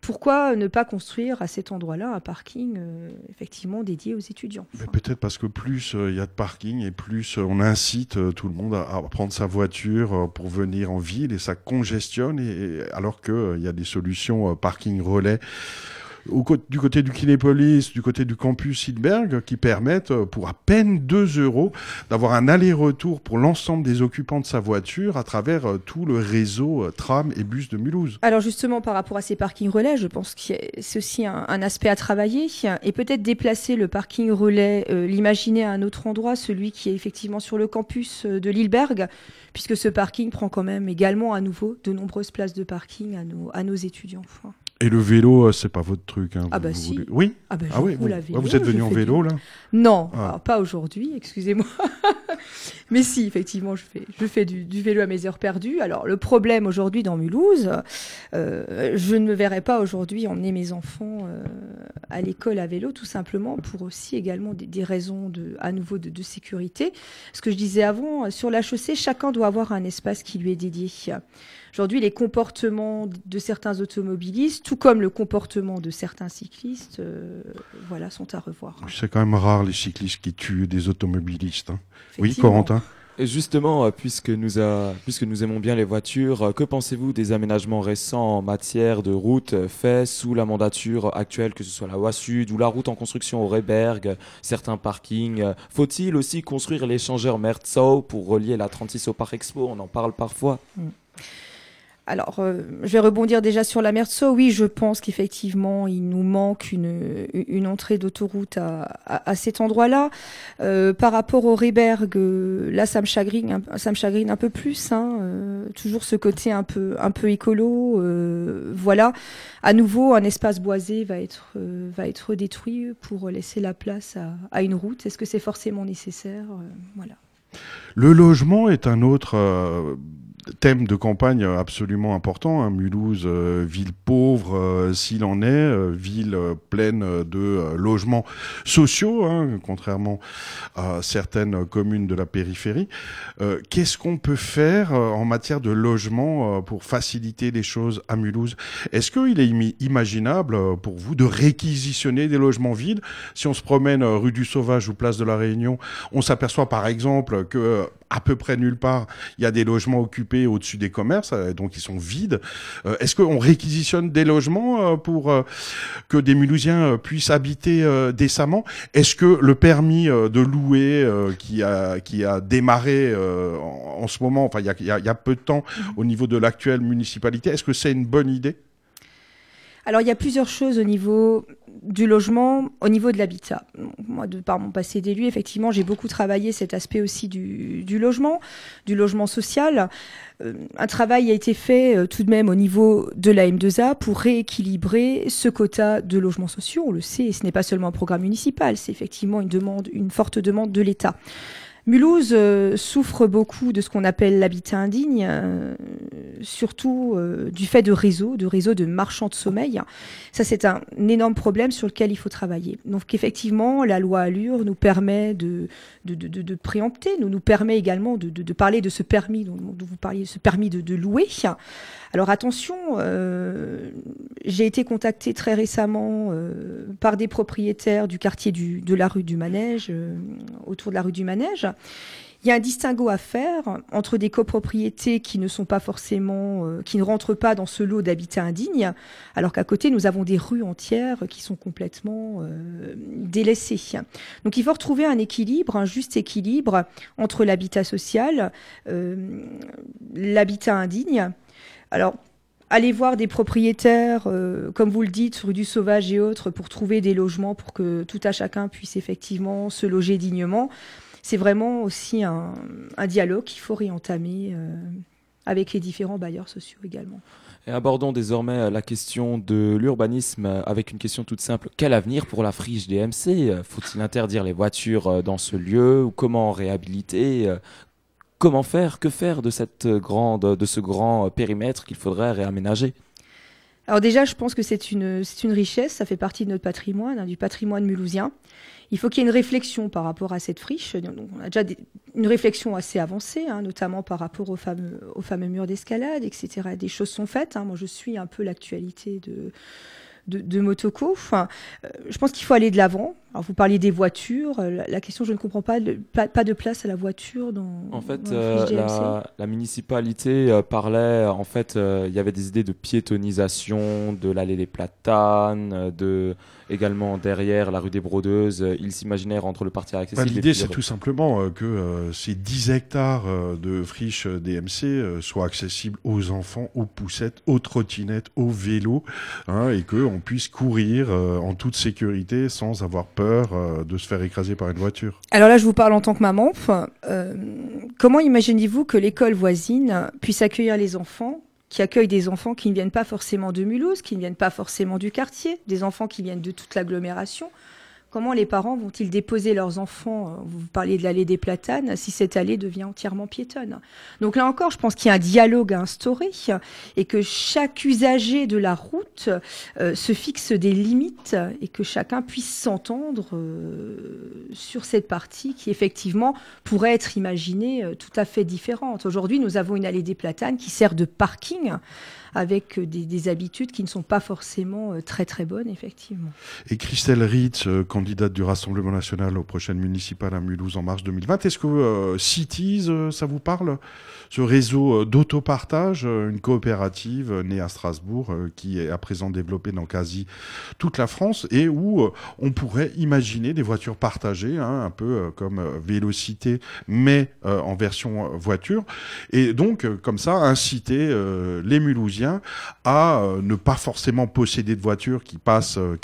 Pourquoi ne pas construire à cet endroit-là un parking euh, effectivement dédié aux étudiants? Peut-être parce que plus euh, il y a de parking et plus euh, on incite tout le monde à, prendre sa voiture pour venir en ville et ça congestionne et alors qu'il y a des solutions parking relais du côté du Kinépolis, du côté du campus Hidberg, qui permettent, pour à peine 2 euros, d'avoir un aller-retour pour l'ensemble des occupants de sa voiture à travers tout le réseau tram et bus de Mulhouse. Alors justement, par rapport à ces parkings relais, je pense que c'est aussi un, aspect à travailler et peut-être déplacer le parking relais, euh, l'imaginer à un autre endroit, celui qui est effectivement sur le campus de Lilleberg, puisque ce parking prend quand même également à nouveau de nombreuses places de parking à nos étudiants. Et le vélo, c'est pas votre truc. Hein, ah bah vous, si. Vous... Oui. Ah, bah, ah oui. Vous, vous, vous êtes venu en vélo du... là Non, ah. alors, pas aujourd'hui, excusez-moi. Mais si, effectivement, je fais, je fais du, du, vélo à mes heures perdues. Alors le problème aujourd'hui dans Mulhouse, euh, je ne me verrais pas aujourd'hui emmener mes enfants euh, à l'école à vélo, tout simplement pour aussi également des, des raisons de, à nouveau de, de, sécurité. Ce que je disais avant, sur la chaussée, chacun doit avoir un espace qui lui est dédié. Aujourd'hui, les comportements de certains automobilistes, tout comme le comportement de certains cyclistes, euh, voilà, sont à revoir. C'est quand même rare les cyclistes qui tuent des automobilistes. Hein. Oui, Corentin? Et justement, puisque nous, a, puisque nous aimons bien les voitures, que pensez-vous des aménagements récents en matière de routes faits sous la mandature actuelle, que ce soit la Voie Sud ou la route en construction au Reberg, certains parkings Faut-il aussi construire l'échangeur Merzau pour relier la 36 au Parc Expo? On en parle parfois. Mm. Alors, euh, je vais rebondir déjà sur la Merceau. Oui, je pense qu'effectivement, il nous manque une, une entrée d'autoroute à, à, cet endroit-là. Euh, par rapport au Reberg, euh, là, ça me chagrine, ça me chagrine un peu plus. Hein, euh, toujours ce côté un peu, un peu écolo. euh, voilà. À nouveau, un espace boisé va être, va être détruit pour laisser la place à, à une route. Est-ce que c'est forcément nécessaire Voilà. Le logement est un autre euh, thème de campagne absolument important. Hein. Mulhouse, euh, ville pauvre, euh, s'il en est, euh, ville pleine de logements sociaux, hein, contrairement à certaines communes de la périphérie. Qu'est-ce qu'on peut faire en matière de logement pour faciliter les choses à Mulhouse? Est-ce qu'il est im imaginable pour vous de réquisitionner des logements vides? Si on se promène rue du Sauvage ou place de la Réunion, on s'aperçoit par exemple que à peu près nulle part, il y a des logements occupés au-dessus des commerces, euh, donc ils sont vides. Euh, Est-ce qu'on réquisitionne des logements euh, pour que des Mulhousiens puissent habiter décemment? Est-ce que le permis de louer qui a qui a démarré en, en, ce moment, enfin il y a, y, a, y a, peu de temps mmh. au niveau de l'actuelle municipalité, est-ce que c'est une bonne idée? Alors il y a plusieurs choses au niveau du logement, au niveau de l'habitat. Moi, de par mon passé d'élu, effectivement, j'ai beaucoup travaillé cet aspect aussi du, logement, du logement social. Euh, un travail a été fait euh, tout de même au niveau de la M2A pour rééquilibrer ce quota de logements sociaux. On le sait, ce n'est pas seulement un programme municipal, c'est effectivement une demande, une forte demande de l'État. Mulhouse euh, souffre beaucoup de ce qu'on appelle l'habitat indigne, euh, surtout euh, du fait de réseaux, de réseaux de marchands de sommeil. Ça, c'est un, énorme problème sur lequel il faut travailler. Donc, effectivement, la loi Allure nous permet de, préempter, nous, nous permet également de, parler de ce permis dont, vous parliez, ce permis de, louer. Alors attention, j'ai été contactée très récemment par des propriétaires du quartier de la rue du Manège, autour de la rue du Manège, Il y a un distinguo à faire entre des copropriétés qui ne sont pas forcément, euh, qui ne rentrent pas dans ce lot d'habitat indigne, alors qu'à côté nous avons des rues entières qui sont complètement euh, délaissées. Donc il faut retrouver un équilibre, un juste équilibre entre l'habitat social, euh, l'habitat indigne. Alors Allez voir des propriétaires, comme vous le dites, rue du Sauvage et autres, pour trouver des logements pour que tout à chacun puisse effectivement se loger dignement c'est vraiment aussi un, dialogue qu'il faut réentamer euh, avec les différents bailleurs sociaux également. Et abordons désormais euh, la question de l'urbanisme euh, avec une question toute simple. Quel avenir pour la friche DMC Faut-il interdire les voitures dans ce lieu ou comment réhabiliter Comment faire Que faire de, cette grande, de ce grand périmètre qu'il faudrait réaménager? Alors déjà, je pense que c'est une, une richesse, ça fait partie de notre patrimoine, hein, du patrimoine mulhousien. Il faut qu'il y ait une réflexion par rapport à cette friche. on a déjà une réflexion assez avancée, hein, notamment par rapport aux fameux, aux fameux murs d'escalade, etc. Des choses sont faites. Hein. Moi, je suis un peu l'actualité de, de, Motoko. Enfin, euh, je pense qu'il faut aller de l'avant. Alors, vous parliez des voitures. Euh, la, question, je ne comprends pas, pas, de place à la voiture dans. En fait, euh, la, municipalité parlait. En fait, il y avait des idées de piétonisation de l'allée des Platanes, de également derrière la rue des Brodeuses. Ils s'imaginaient rendre le parti accessible. L'idée, c'est tout simplement que ces 10 hectares de friches DMC soient accessibles aux enfants, aux poussettes, aux trottinettes, aux vélos, hein, et que on puisse courir euh, en toute sécurité sans avoir peur euh, de se faire écraser par une voiture. Alors là, je vous parle en tant que maman. Euh, comment imaginez-vous que l'école voisine puisse accueillir les enfants qui accueillent des enfants qui ne viennent pas forcément de Mulhouse, qui ne viennent pas forcément du quartier, des enfants qui viennent de toute l'agglomération Comment les parents vont-ils déposer leurs enfants euh, Vous parliez de l'allée des Platanes, si cette allée devient entièrement piétonne? Donc là encore, je pense qu'il y a un dialogue à instaurer et que chaque usager de la route euh, se fixe des limites et que chacun puisse s'entendre euh, sur cette partie qui effectivement pourrait être imaginée tout à fait différente. Aujourd'hui, nous avons une allée des Platanes qui sert de parking avec des, habitudes qui ne sont pas forcément euh, très très bonnes, effectivement. Et Christelle Ritz, euh, candidate du Rassemblement national aux prochaines municipales à Mulhouse en mars 2020, est-ce que euh, Cities, ça vous parle? Ce réseau d'autopartage, une coopérative née à Strasbourg, qui est à présent développée dans quasi toute la France et où on pourrait imaginer des voitures partagées, hein, un peu comme Vélocité, mais en version voiture. Et donc, comme ça, inciter les Mulhousiens à euh, ne pas forcément posséder de voiture qui passe euh,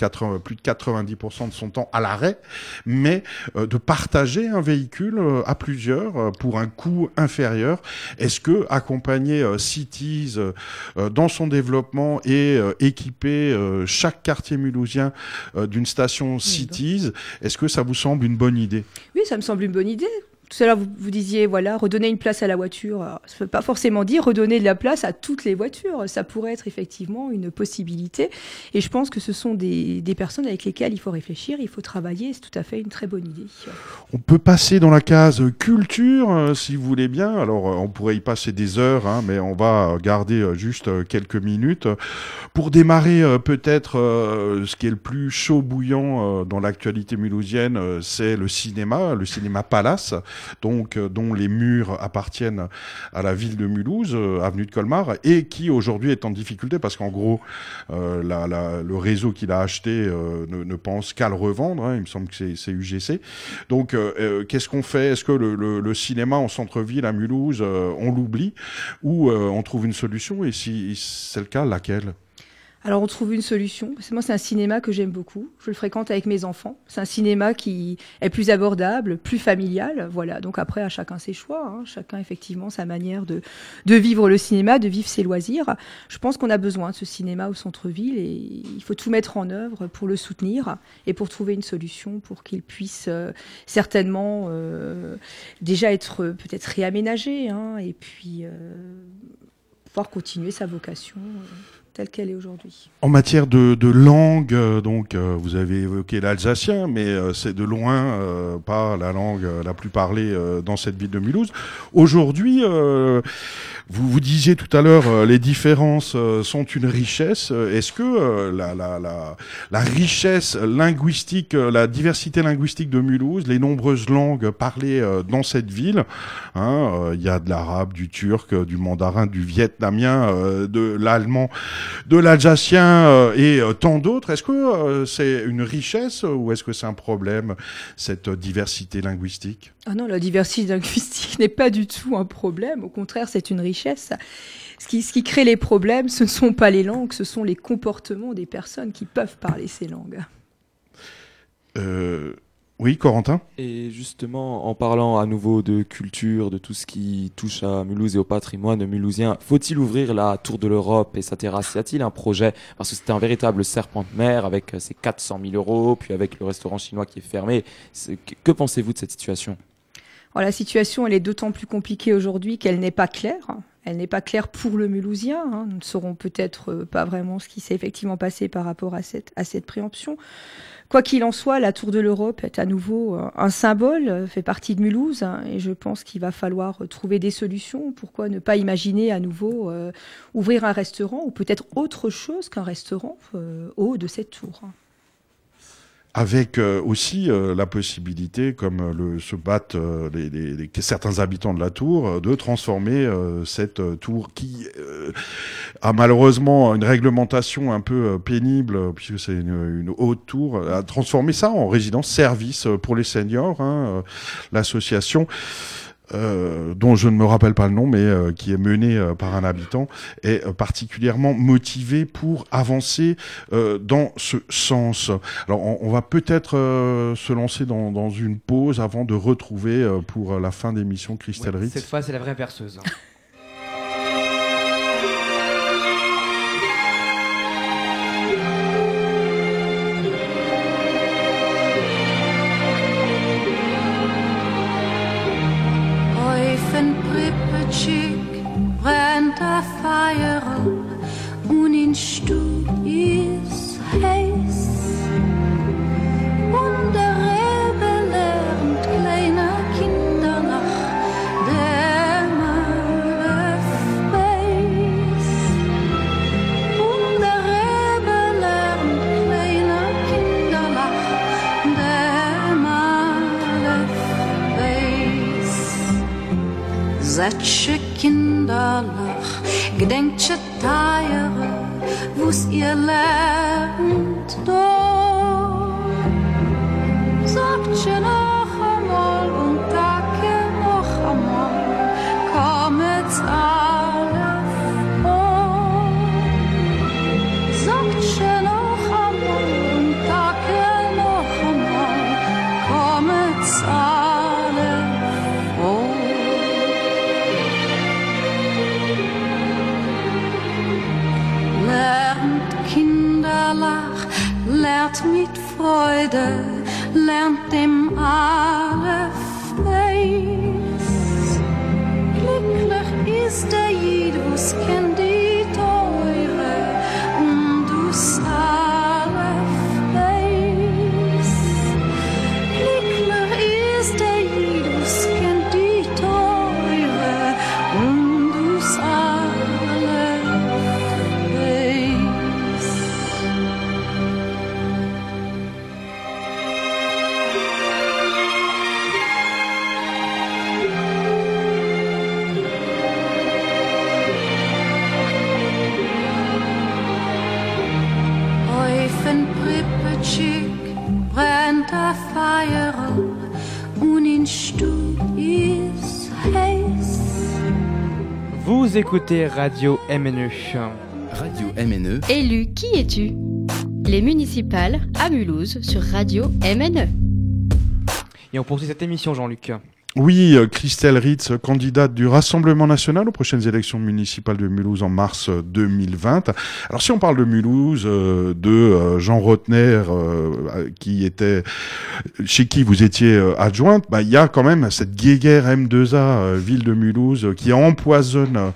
plus de 90% de son temps à l'arrêt, mais euh, de partager un véhicule à plusieurs pour un coût inférieur. Est-ce que accompagner Cities dans son développement et équiper chaque quartier mulhousien d'une station Cities, est-ce que ça vous semble une bonne idée? Oui, ça me semble une bonne idée tout à l'heure, vous, disiez, voilà, redonner une place à la voiture. ça ne veut pas forcément dire redonner de la place à toutes les voitures. Ça pourrait être effectivement une possibilité. Et je pense que ce sont des, des personnes avec lesquelles il faut réfléchir, il faut travailler. C'est tout à fait une très bonne idée. On peut passer dans la case culture, euh, si vous voulez bien. Alors, euh, on pourrait y passer des heures, hein, mais on va garder euh, juste quelques minutes. Pour démarrer, peut-être, ce qui est le plus chaud bouillant dans l'actualité mulhousienne, c'est le cinéma, le cinéma Palace donc euh, dont les murs appartiennent à la ville de Mulhouse, euh, avenue de Colmar, et qui aujourd'hui est en difficulté parce qu'en gros, euh, le réseau qu'il a acheté ne, pense qu'à le revendre. Hein. il me semble que c'est UGC. Donc, qu'est-ce qu'on fait? Est-ce que le, cinéma en centre-ville à Mulhouse, on l'oublie ou on trouve une solution? Et si c'est le cas, laquelle? Alors on trouve une solution. Moi, c'est un cinéma que j'aime beaucoup. Je le fréquente avec mes enfants. C'est un cinéma qui est plus abordable, plus familial. Voilà. Donc après, à chacun ses choix. Hein. Chacun effectivement sa manière de, de vivre le cinéma, de vivre ses loisirs. Je pense qu'on a besoin de ce cinéma au centre-ville et il faut tout mettre en œuvre pour le soutenir et pour trouver une solution pour qu'il puisse euh, certainement euh, déjà être euh, peut-être réaménagé hein, et puis pouvoir continuer sa vocation. Telle qu'elle est aujourd'hui. En matière de, langue, euh, donc euh, vous avez évoqué l'alsacien, mais euh, c'est de loin pas la langue la plus parlée dans cette ville de Mulhouse. Aujourd'hui, vous vous disiez tout à l'heure, euh, les différences euh, sont une richesse. Euh, Est-ce que la, la, la, la richesse linguistique, la diversité linguistique de Mulhouse, les nombreuses langues parlées dans cette ville, hein, il y a de l'arabe, du turc, du mandarin, du vietnamien, de l'allemand, de l'alsacien et tant d'autres. Est-ce que c'est une richesse ou est-ce que c'est un problème, cette diversité linguistique? Ah non, la diversité linguistique n'est pas du tout un problème. Au contraire, c'est une richesse. Ce qui, ce qui crée les problèmes, ce ne sont pas les langues, ce sont les comportements des personnes qui peuvent parler ces langues. euh, Oui, Corentin? Et justement, en parlant à nouveau de culture, de tout ce qui touche à Mulhouse et au patrimoine mulhousien, faut-il ouvrir la Tour de l'Europe et sa terrasse? Y a-t-il un projet? Parce que c'était un véritable serpent de mer avec ses 400 000 euros, puis avec le restaurant chinois qui est fermé. Que, que pensez-vous de cette situation? Alors, la situation, elle est d'autant plus compliquée aujourd'hui qu'elle n'est pas claire. Elle n'est pas claire pour le Mulhousien. hein. Nous ne saurons peut-être euh, pas vraiment ce qui s'est effectivement passé par rapport à cette, préemption. Quoi qu'il en soit, la Tour de l'Europe est à nouveau euh, un symbole, euh, fait partie de Mulhouse, hein, et je pense qu'il va falloir trouver des solutions. Pourquoi ne pas imaginer à nouveau ouvrir un restaurant ou peut-être autre chose qu'un restaurant au haut de cette tour hein. Avec euh, aussi euh, la possibilité, comme euh, le, se battent euh, les, les- les- certains habitants de la tour, euh, de transformer euh, cette tour qui a malheureusement une réglementation un peu pénible, puisque c'est une, une haute tour, à transformer ça en résidence-service euh, pour les seniors. hein, L'association euh, dont je ne me rappelle pas le nom, mais euh, qui est menée euh, par un habitant, est euh, particulièrement motivé pour avancer euh, dans ce sens. Alors, on, on va peut-être euh, se lancer dans, dans une pause avant de retrouver euh, pour la fin d'émission Christelle Ritz. Cette fois, c'est la vraie perceuse. Eufen Vous écoutez Radio MNE. Radio MNE. Élu, qui es-tu? Les municipales à Mulhouse sur Radio MNE. Et on poursuit cette émission, Jean-Luc. Oui, euh, Christelle Ritz, candidate du Rassemblement national aux prochaines élections municipales de Mulhouse en mars euh, 2020. Alors si on parle de Mulhouse, euh, de euh, Jean Rotner, euh, qui était chez qui vous étiez euh, adjointe, bah, il y a quand même cette guéguerre M2A, euh, ville de Mulhouse, euh, qui empoisonne euh,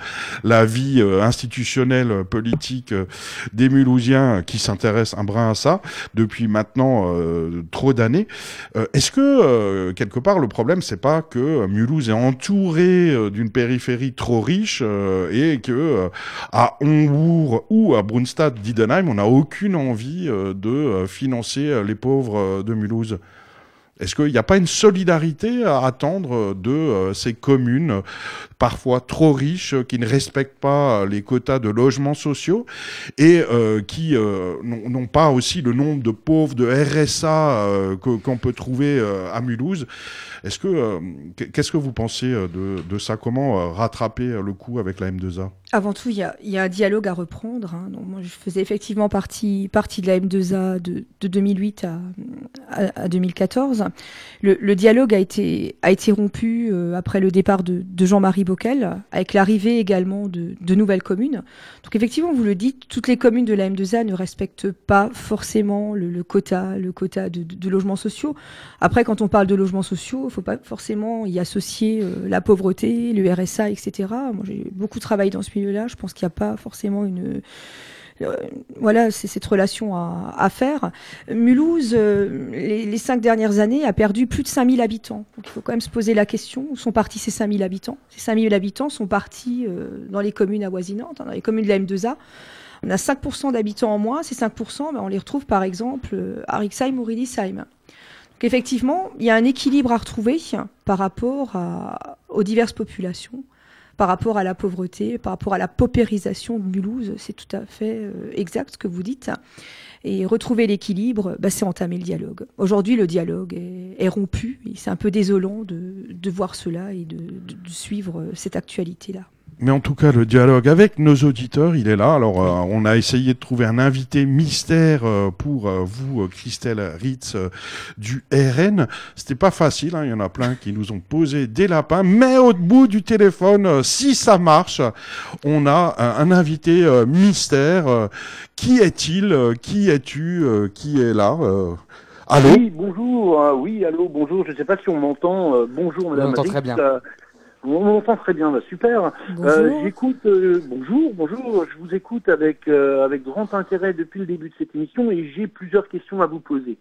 la vie euh, institutionnelle, euh, politique euh, des Mulhousiens euh, qui s'intéressent un brin à ça depuis maintenant euh, trop d'années. Euh, Est-ce que euh, quelque part le problème c'est pas que euh, Mulhouse est entouré euh, d'une périphérie trop riche euh, et que à ou à Brunstadt d'Idenheim on n'a aucune envie de financer les pauvres de Mulhouse. Est-ce qu'il n'y a pas une solidarité à attendre de ces communes, parfois trop riches, qui ne respectent pas les quotas de logements sociaux et qui n'ont pas aussi le nombre de pauvres de RSA qu'on peut trouver à Mulhouse? Est-ce que euh, qu'est-ce que vous pensez euh, de, de ça? Comment euh, rattraper le coup avec la M2A Avant tout, il y a, y a un dialogue à reprendre. hein. Moi, je faisais effectivement partie, partie de la M2A de, de 2008 à, à- à 2014. Le, le dialogue a été, a été rompu après le départ de, de Jean-Marie Bockel, avec l'arrivée également de, de nouvelles communes. Donc effectivement, vous le dites, toutes les communes de la M2A ne respectent pas forcément le, le quota, le quota de, de- logements sociaux. Après, quand on parle de logements sociaux, faut pas forcément y associer euh, la pauvreté, le RSA, etc. Moi, j'ai beaucoup travaillé dans ce milieu-là. Je pense qu'il n'y a pas forcément une euh, voilà, c'est cette relation à, faire. Mulhouse, euh, les, cinq dernières années, a perdu plus de 5000 habitants. Il faut quand même se poser la question, où sont partis ces 5000 habitants? Ces 5000 habitants sont partis dans les communes avoisinantes, hein, dans les communes de la M2A. On a 5% d'habitants en moins. Ces 5%, ben, on les retrouve par exemple à Rixheim ou Riedisheim. Donc effectivement, il y a un équilibre à retrouver par rapport aux diverses populations par rapport à la pauvreté, par rapport à la paupérisation de Mulhouse. C'est tout à fait euh, exact ce que vous dites. Et retrouver l'équilibre, bah, c'est entamer le dialogue. Aujourd'hui, le dialogue est, est rompu. C'est un peu désolant de, de voir cela et de suivre euh, cette actualité-là. Mais en tout cas, le dialogue avec nos auditeurs, il est là. Alors, euh, on a essayé de trouver un invité mystère euh, pour euh, vous, euh, Christelle Ritz euh, du RN. C'était pas facile. hein. Il y en a plein qui nous ont posé des lapins. Mais au bout du téléphone, euh, si ça marche, on a un, un invité euh, mystère. Euh, qui est-il Euh, Qui es-tu Euh, Qui est là Euh, Allô? Oui, bonjour. euh, oui, allô, bonjour. Je ne sais pas si on m'entend. euh, bonjour, madame. entend Ritz, très bien. On m'entend très bien, bah, super. Bonjour. Euh, J'écoute. euh, bonjour, bonjour. Je vous écoute avec euh, avec grand intérêt depuis le début de cette émission et j'ai plusieurs questions à vous poser.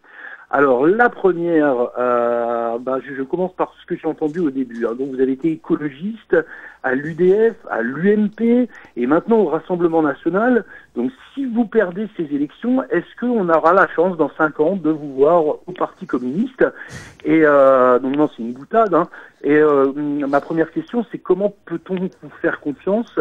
Alors la première, euh, bah, je, commence par ce que j'ai entendu au début. hein. Donc vous avez été écologiste à l'UDF, à l'UMP et maintenant au Rassemblement national. Donc si vous perdez ces élections, est-ce qu'on aura la chance dans cinq ans de vous voir au Parti communiste? Et euh, donc non, c'est une boutade. hein. Et euh, ma première question, c'est comment peut-on vous faire confiance?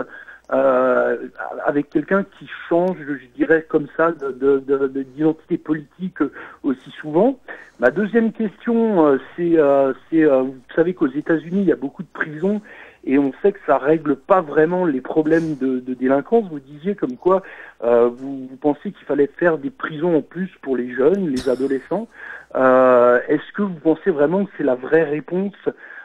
Euh, avec quelqu'un qui change, je dirais comme ça, de- de- d'identité politique aussi souvent. Ma deuxième question, euh, c'est, euh, euh, vous savez qu'aux États-Unis, il y a beaucoup de prisons et on sait que ça règle pas vraiment les problèmes de, de délinquance. Vous disiez comme quoi euh, vous, vous pensiez qu'il fallait faire des prisons en plus pour les jeunes, les adolescents. Euh, Est-ce que vous pensez vraiment que c'est la vraie réponse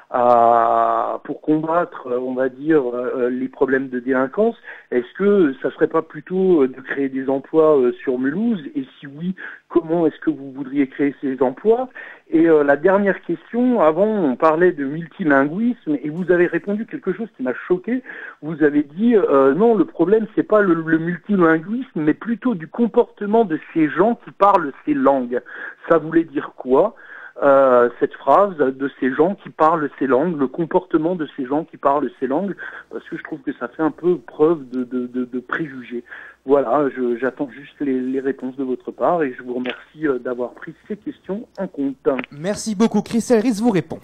pour combattre, on va dire, euh, les problèmes de délinquance Est-ce que ça serait pas plutôt euh, de créer des emplois euh, sur Mulhouse? Et si oui, comment est-ce que vous voudriez créer ces emplois? Et la dernière question, avant on parlait de multilinguisme et vous avez répondu quelque chose qui m'a choqué. Vous avez dit euh, non, le problème c'est pas le multilinguisme, mais plutôt du comportement de ces gens qui parlent ces langues. Ça voulait dire quoi? Euh, cette phrase de ces gens qui parlent ces langues, le comportement de ces gens qui parlent ces langues, parce que je trouve que ça fait un peu preuve de, de, de, de préjugés. Voilà, j'attends juste les, les réponses de votre part et je vous remercie euh, d'avoir pris ces questions en compte. Merci beaucoup. Christelle Ritz vous répond.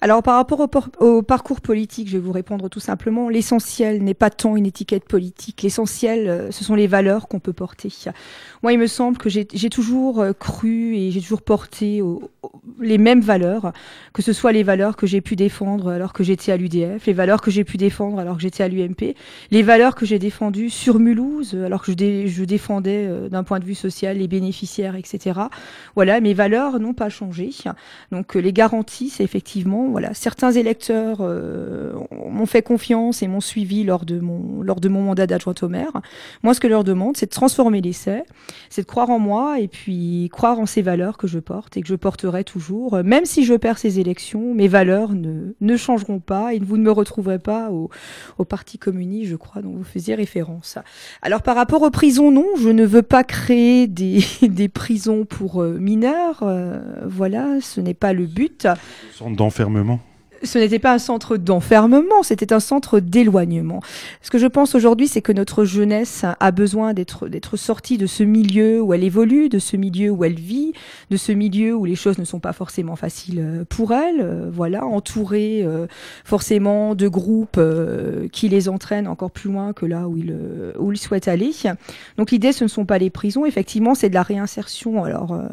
Alors par rapport au, parcours politique, je vais vous répondre tout simplement. L'essentiel n'est pas tant une étiquette politique. L'essentiel, euh, ce sont les valeurs qu'on peut porter. Moi, il me semble que j'ai toujours euh, cru et j'ai toujours porté les mêmes valeurs, que ce soit les valeurs que j'ai pu défendre alors que j'étais à l'UDF, les valeurs que j'ai pu défendre alors que j'étais à l'UMP, les valeurs que j'ai défendues sur Mulhouse alors que je, dé- je défendais euh, d'un point de vue social les bénéficiaires, etc. Voilà, mes valeurs n'ont pas changé. Donc les garanties, c'est effectivement voilà, certains électeurs euh, m'ont fait confiance et m'ont suivi lors de mon lors de mon mandat d'adjointe au maire. Moi, ce que je leur demande, c'est de transformer l'essai, c'est de croire en moi et puis croire en ces valeurs que je porte et que je porterai toujours, même si je perds ces élections, mes valeurs ne, ne changeront pas et vous ne me retrouverez pas au, au Parti communiste, je crois, dont vous faisiez référence. Alors par rapport aux prisons, non, je ne veux pas créer des, des prisons pour euh, mineurs. euh, voilà, ce n'est pas le but. Ce n'était pas un centre d'enfermement, c'était un centre d'éloignement. Ce que je pense aujourd'hui, c'est que notre jeunesse a besoin d'être sortie de ce milieu où elle évolue, de ce milieu où elle vit, de ce milieu où les choses ne sont pas forcément faciles euh, pour elle. euh, voilà, entourée euh, forcément de groupes euh, qui les entraînent encore plus loin que là où ils euh, où ils souhaitent aller. Donc l'idée, ce ne sont pas les prisons. Effectivement, c'est de la réinsertion. Alors euh,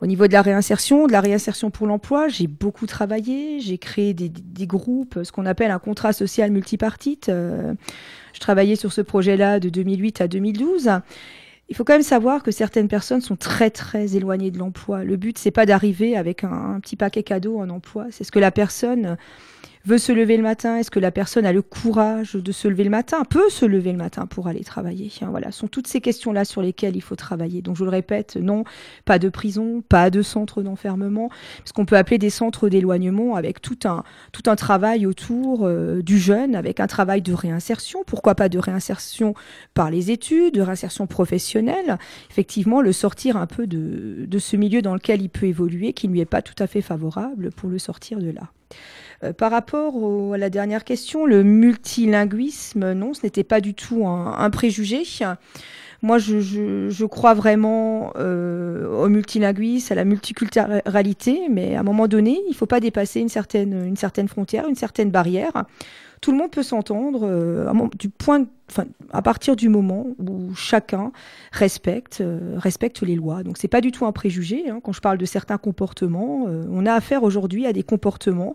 au niveau de la réinsertion, de la réinsertion pour l'emploi, j'ai beaucoup travaillé. J'ai créé des, des groupes, ce qu'on appelle un contrat social multipartite. Euh, je travaillais sur ce projet-là de 2008 à 2012. Il faut quand même savoir que certaines personnes sont très très éloignées de l'emploi. Le but c'est pas d'arriver avec un, un petit paquet cadeau en emploi, c'est ce que la personne veut se lever le matin Est-ce que la personne a le courage de se lever le matin Peut se lever le matin pour aller travailler Hein, Voilà, ce sont toutes ces questions-là sur lesquelles il faut travailler. Donc je le répète, non, pas de prison, pas de centre d'enfermement, ce qu'on peut appeler des centres d'éloignement avec tout un, tout un travail autour euh, du jeune, avec un travail de réinsertion. Pourquoi pas de réinsertion par les études, de réinsertion professionnelle Effectivement, le sortir un peu de, de ce milieu dans lequel il peut évoluer, qui ne lui est pas tout à fait favorable, pour le sortir de là. Euh, par rapport au- à la dernière question, le multilinguisme, non, ce n'était pas du tout un, un préjugé. Moi, je, je- je crois vraiment euh, au multilinguisme, à la multiculturalité, mais à un moment donné, il ne faut pas dépasser une certaine, une certaine frontière, une certaine barrière. Tout le monde peut s'entendre euh, du point, à partir du moment où chacun respecte, euh, respecte les lois. Donc c'est pas du tout un préjugé. hein. Quand je parle de certains comportements, euh, on a affaire aujourd'hui à des comportements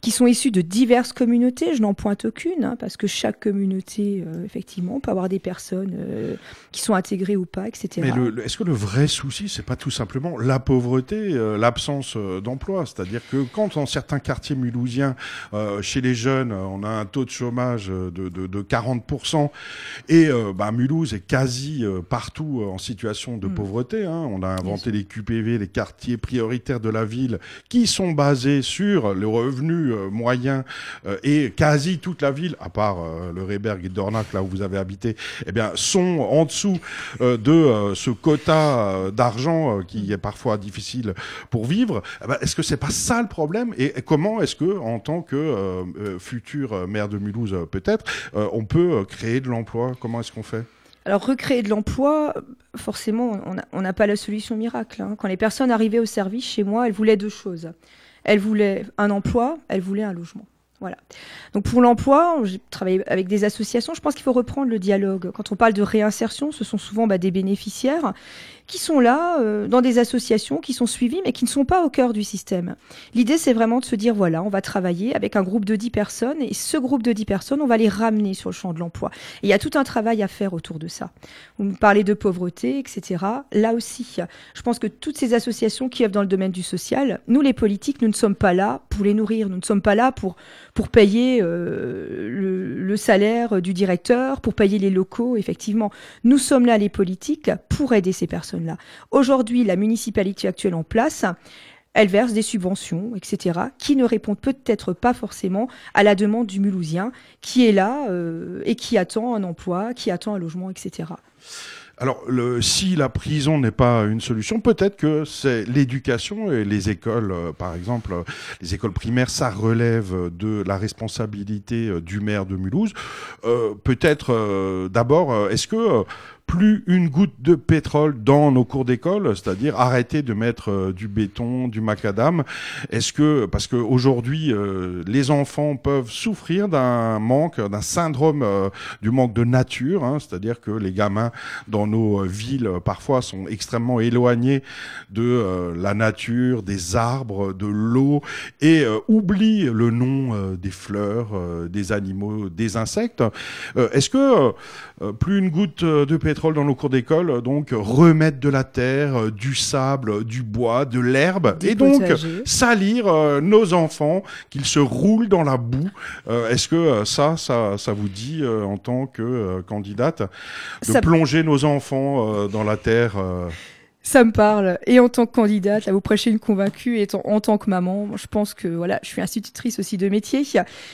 qui sont issus de diverses communautés. Je n'en pointe aucune, hein, parce que chaque communauté, euh, effectivement, peut avoir des personnes euh, qui sont intégrées ou pas, etc. Mais est-ce que le vrai souci, c'est pas tout simplement la pauvreté, euh, l'absence d'emploi? C'est-à-dire que quand dans certains quartiers mulhousiens, chez les jeunes, on a un taux de chômage de, de, de 40%, et bah, Mulhouse est quasi partout en situation de Mm. pauvreté. hein. On a inventé les QPV, les quartiers prioritaires de la ville, qui sont basés sur le revenu euh, moyen, euh, et quasi toute la ville, à part euh, le Réberg et Dornac, là où vous avez habité, eh bien, sont en dessous de ce quota d'argent qui est parfois difficile pour vivre. Eh ben, est-ce que c'est pas ça le problème? Et, comment est-ce que, en tant que futur maire de Mulhouse, peut-être, on peut créer de l'emploi? Comment est-ce qu'on fait? Alors recréer de l'emploi, forcément, on n'a pas la solution miracle. hein. Quand les personnes arrivaient au service chez moi, elles voulaient deux choses. Elles voulaient un emploi, elles voulaient un logement. Voilà. Donc pour l'emploi, j'ai travaillé avec des associations. Je pense qu'il faut reprendre le dialogue. Quand on parle de réinsertion, ce sont souvent bah, des bénéficiaires qui sont là euh, dans des associations, qui sont suivis, mais qui ne sont pas au cœur du système. L'idée, c'est vraiment de se dire, voilà, on va travailler avec un groupe de 10 personnes, et ce groupe de 10 personnes, on va les ramener sur le champ de l'emploi. Et il y a tout un travail à faire autour de ça. Vous me parlez de pauvreté, etc. Là aussi, je pense que toutes ces associations qui œuvrent dans le domaine du social, nous, les politiques, nous ne sommes pas là pour les nourrir, nous ne sommes pas là pour, pour payer euh, le, le salaire du directeur, pour payer les locaux, effectivement. Nous sommes là, les politiques, pour aider ces Aujourd'hui, la municipalité actuelle en place, elle verse des subventions, etc., qui ne répondent peut-être pas forcément à la demande du Mulhousien, qui est là euh, et qui attend un emploi, qui attend un logement, etc. Alors, si la prison n'est pas une solution, peut-être que c'est l'éducation et les écoles, euh, par exemple, euh, les écoles primaires, ça relève de la responsabilité du maire de Mulhouse. Peut-être, d'abord, est-ce que plus une goutte de pétrole dans nos cours d'école, c'est-à-dire arrêter de mettre euh, du béton, du macadam. Est-ce que parce que aujourd'hui euh, les enfants peuvent souffrir d'un manque, d'un syndrome euh, du manque de nature, hein, c'est-à-dire que les gamins dans nos euh, villes parfois sont extrêmement éloignés de la nature, des arbres, de l'eau et oublient le nom des fleurs, des animaux, des insectes. Est-ce que plus une goutte de pétrole pétrole dans nos cours d'école, donc remettre de la terre, du sable, du bois, de l'herbe, et donc salir nos enfants, qu'ils se roulent dans la boue. Est-ce que ça, ça, ça vous dit en tant que candidate de plonger nos enfants dans la terre ça me parle. Et en tant que candidate, là, vous prêchez une convaincue, et en, tant que maman, je pense que voilà, je suis institutrice aussi de métier.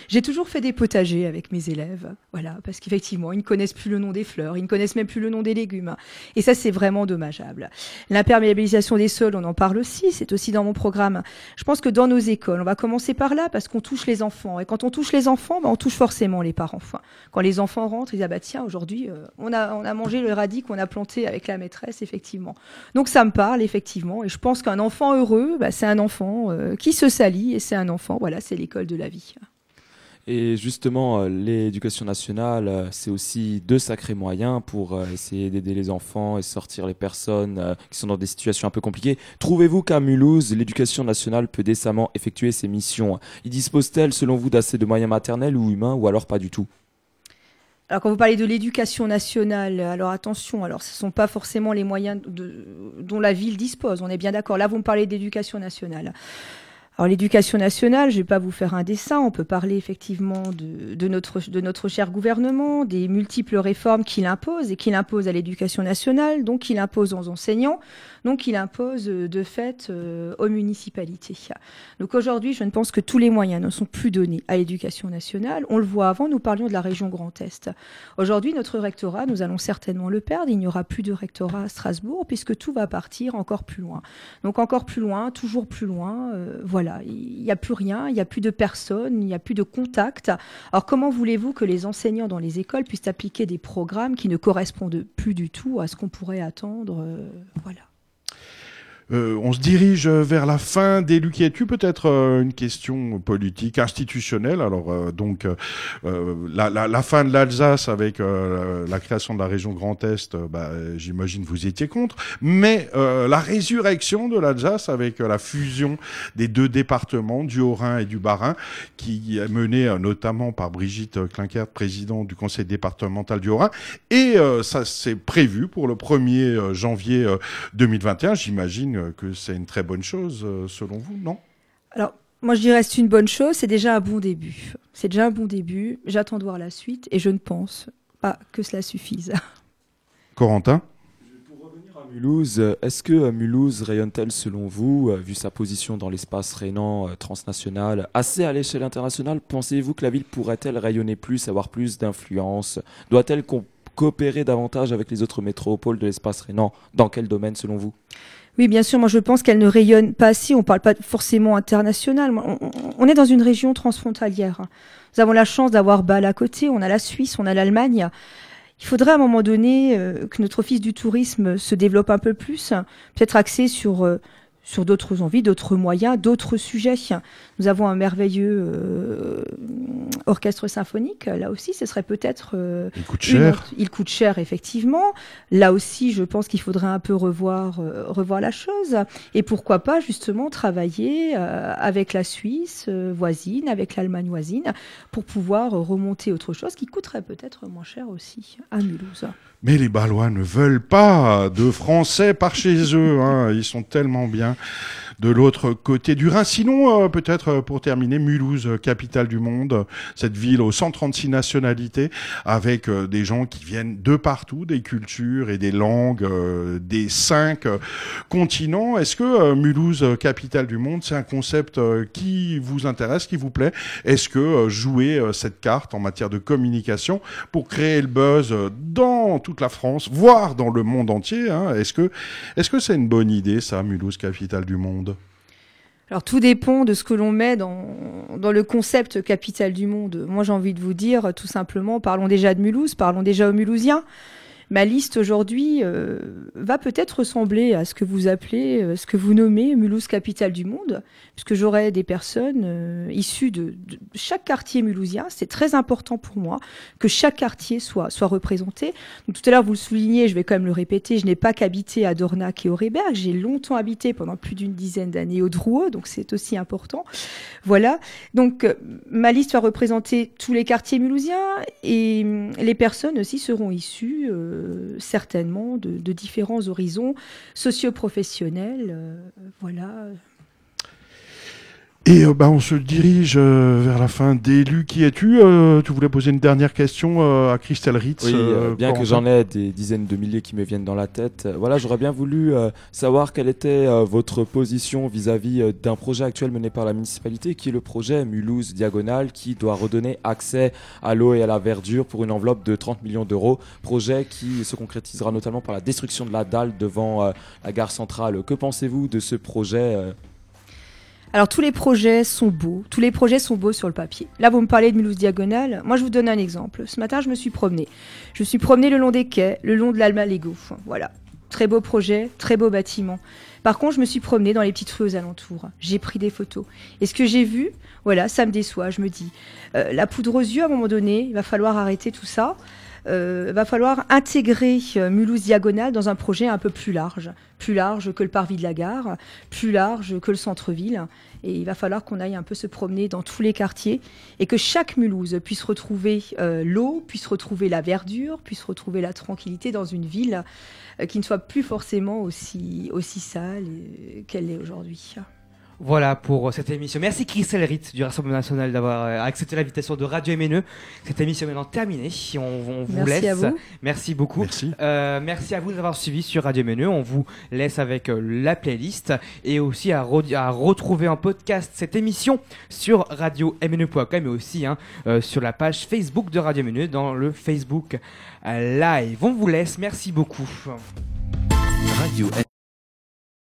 J'ai toujours fait des potagers avec mes élèves, voilà, parce qu'effectivement, ils ne connaissent plus le nom des fleurs, ils ne connaissent même plus le nom des légumes, et ça, c'est vraiment dommageable. L'imperméabilisation des sols, on en parle aussi, c'est aussi dans mon programme. Je pense que dans nos écoles, on va commencer par là, parce qu'on touche les enfants, et quand on touche les enfants, ben, on touche forcément les parents. quand les enfants rentrent, ils disent ah bah tiens, aujourd'hui, euh, on a on a mangé le radis qu'on a planté avec la maîtresse, effectivement. Donc donc ça me parle effectivement, et je pense qu'un enfant heureux, bah, c'est un enfant euh, qui se salit, et c'est un enfant, voilà, c'est l'école de la vie. Et justement, euh, l'éducation nationale, euh, c'est aussi deux sacrés moyens pour essayer d'aider les enfants et sortir les personnes qui sont dans des situations un peu compliquées. Trouvez-vous qu'à Mulhouse, l'éducation nationale peut décemment effectuer ses missions? Il dispose-t-elle, selon vous, d'assez de moyens maternels ou humains, ou alors pas du tout? Alors quand vous parlez de l'éducation nationale, alors attention, alors ce ne sont pas forcément les moyens dont la ville dispose, on est bien d'accord. Là, vous me parlez d'éducation nationale. Alors l'éducation nationale, je ne vais pas vous faire un dessin, on peut parler effectivement de, notre, de notre cher gouvernement, des multiples réformes qu'il impose et qu'il impose à l'éducation nationale, donc qu'il impose aux enseignants, donc il impose euh, de fait euh, aux municipalités. Donc aujourd'hui, je ne pense que tous les moyens ne sont plus donnés à l'éducation nationale. On le voit avant, nous parlions de la région Grand Est. Aujourd'hui, notre rectorat, nous allons certainement le perdre. Il n'y aura plus de rectorat à Strasbourg puisque tout va partir encore plus loin. Donc encore plus loin, toujours plus loin. Euh, voilà, il n'y a plus rien, il n'y a plus de personnes, il n'y a plus de contact. Alors comment voulez-vous que les enseignants dans les écoles puissent appliquer des programmes qui ne correspondent plus du tout à ce qu'on pourrait attendre Voilà. Euh, on se dirige vers la fin des Luquietu, peut-être euh, une question politique, institutionnelle. Alors euh, donc la, la, la, fin de l'Alsace avec la création de la région Grand Est, bah, j'imagine vous étiez contre, mais la résurrection de l'Alsace avec la fusion des deux départements, du Haut-Rhin et du Bas-Rhin, qui est menée notamment par Brigitte Klinkert, présidente du conseil départemental du Haut-Rhin, et ça c'est prévu pour le 1er janvier 2021, j'imagine que c'est une très bonne chose, euh, selon vous, non? Alors, moi, je dirais c'est une bonne chose, c'est déjà un bon début. C'est déjà un bon début. J'attends de voir la suite et je ne pense pas que cela suffise. Corentin? Pour revenir à Mulhouse, est-ce que euh, Mulhouse rayonne-t-elle, selon vous, euh, vu sa position dans l'espace rhénan transnational, assez à l'échelle internationale Pensez-vous que la ville pourrait-elle rayonner plus, avoir plus d'influence? Doit-elle coopérer davantage avec les autres métropoles de l'espace rhénan Dans quel domaine, selon vous? Oui, bien sûr. Moi, je pense qu'elle ne rayonne pas assez. On ne parle pas forcément international. On, est dans une région transfrontalière. Nous avons la chance d'avoir Bâle à côté. On a la Suisse, on a l'Allemagne. Il faudrait à un moment donné euh, que notre office du tourisme se développe un peu plus, peut-être axé sur euh, sur d'autres envies, d'autres moyens, d'autres sujets. Nous avons un merveilleux euh, orchestre symphonique. Là aussi, ce serait peut-être. Euh, il coûte cher. Il coûte cher, effectivement. Là aussi, je pense qu'il faudrait un peu revoir, euh, revoir la chose. Et pourquoi pas, justement, travailler avec la Suisse voisine, avec l'Allemagne voisine, pour pouvoir remonter autre chose qui coûterait peut-être moins cher aussi à Mulhouse. Mais les Balois ne veulent pas de Français par chez eux. Hein. Ils sont tellement bien de l'autre côté du Rhin. Sinon, euh, peut-être euh, pour terminer, Mulhouse, euh, capitale du monde, cette ville aux 136 nationalités, avec des gens qui viennent de partout, des cultures et des langues des cinq continents. Est-ce que Mulhouse, capitale du monde, c'est un concept qui vous intéresse, qui vous plaît? Est-ce que jouer cette carte en matière de communication pour créer le buzz dans toute la France, voire dans le monde entier, hein, est-ce que est-ce que c'est une bonne idée ça, Mulhouse, capitale du monde? Alors tout dépend de ce que l'on met dans, dans le concept capital du monde. Moi j'ai envie de vous dire tout simplement, parlons déjà de Mulhouse, parlons déjà aux Mulhousiens ma liste aujourd'hui euh, va peut-être ressembler à ce que vous appelez, euh, ce que vous nommez Mulhouse capitale du monde, puisque j'aurai des personnes euh, issues de, chaque quartier mulhousien. C'est très important pour moi que chaque quartier soit, soit représenté. tout à l'heure, vous le soulignez, je vais quand même le répéter, je n'ai pas qu'habité à Dornac et au Réberg, j'ai longtemps habité pendant plus d'une dizaine d'années au Drouot, donc c'est aussi important. Voilà. Donc ma liste va représenter tous les quartiers mulhousiens et hum, les personnes aussi seront issues euh, certainement de, de différents horizons socio-professionnels. euh, voilà. Et euh, bah, on se dirige euh, vers la fin d'élu. Qui es-tu Euh, Tu voulais poser une dernière question à Christelle Ritz Oui, bien que j'en ai des dizaines de milliers qui me viennent dans la tête, voilà, j'aurais bien voulu savoir quelle était votre position vis-à-vis d'un projet actuel mené par la municipalité, qui est le projet Mulhouse Diagonale, qui doit redonner accès à l'eau et à la verdure pour une enveloppe de 30 millions d'euros. Projet qui se concrétisera notamment par la destruction de la dalle devant la gare centrale. Que pensez-vous de ce projet Alors tous les projets sont beaux, tous les projets sont beaux sur le papier. Là, vous me parlez de Mulhouse Diagonale. Moi, je vous donne un exemple. Ce matin, je me suis promenée. Je me suis promenée le long des quais, le long de l'Alma Lego. Voilà. Très beau projet, très beau bâtiment. Par contre, je me suis promenée dans les petites rues aux alentours. J'ai pris des photos. Et ce que j'ai vu, voilà, ça me déçoit. Je me dis, euh, la poudre aux yeux, à un moment donné, il va falloir arrêter tout ça. Euh, va falloir intégrer euh, Mulhouse Diagonale dans un projet un peu plus large, plus large que le parvis de la gare, plus large que le centre-ville. Et il va falloir qu'on aille un peu se promener dans tous les quartiers et que chaque Mulhouse puisse retrouver euh, l'eau, puisse retrouver la verdure, puisse retrouver la tranquillité dans une ville qui ne soit plus forcément aussi, aussi sale qu'elle l'est aujourd'hui. Voilà pour euh, cette émission. Merci Christelle Ritz du Rassemblement National d'avoir euh, accepté l'invitation de Radio MNE. Cette émission est maintenant terminée. On, on vous Merci laisse. à vous. Merci beaucoup. Merci. Euh, merci à vous d'avoir suivi sur Radio MNE. On vous laisse avec la playlist et aussi à, re- à retrouver en podcast cette émission sur radio-mne.com et aussi hein, euh, sur la page Facebook de Radio MNE dans le Facebook Live. On vous laisse. Merci beaucoup. Radio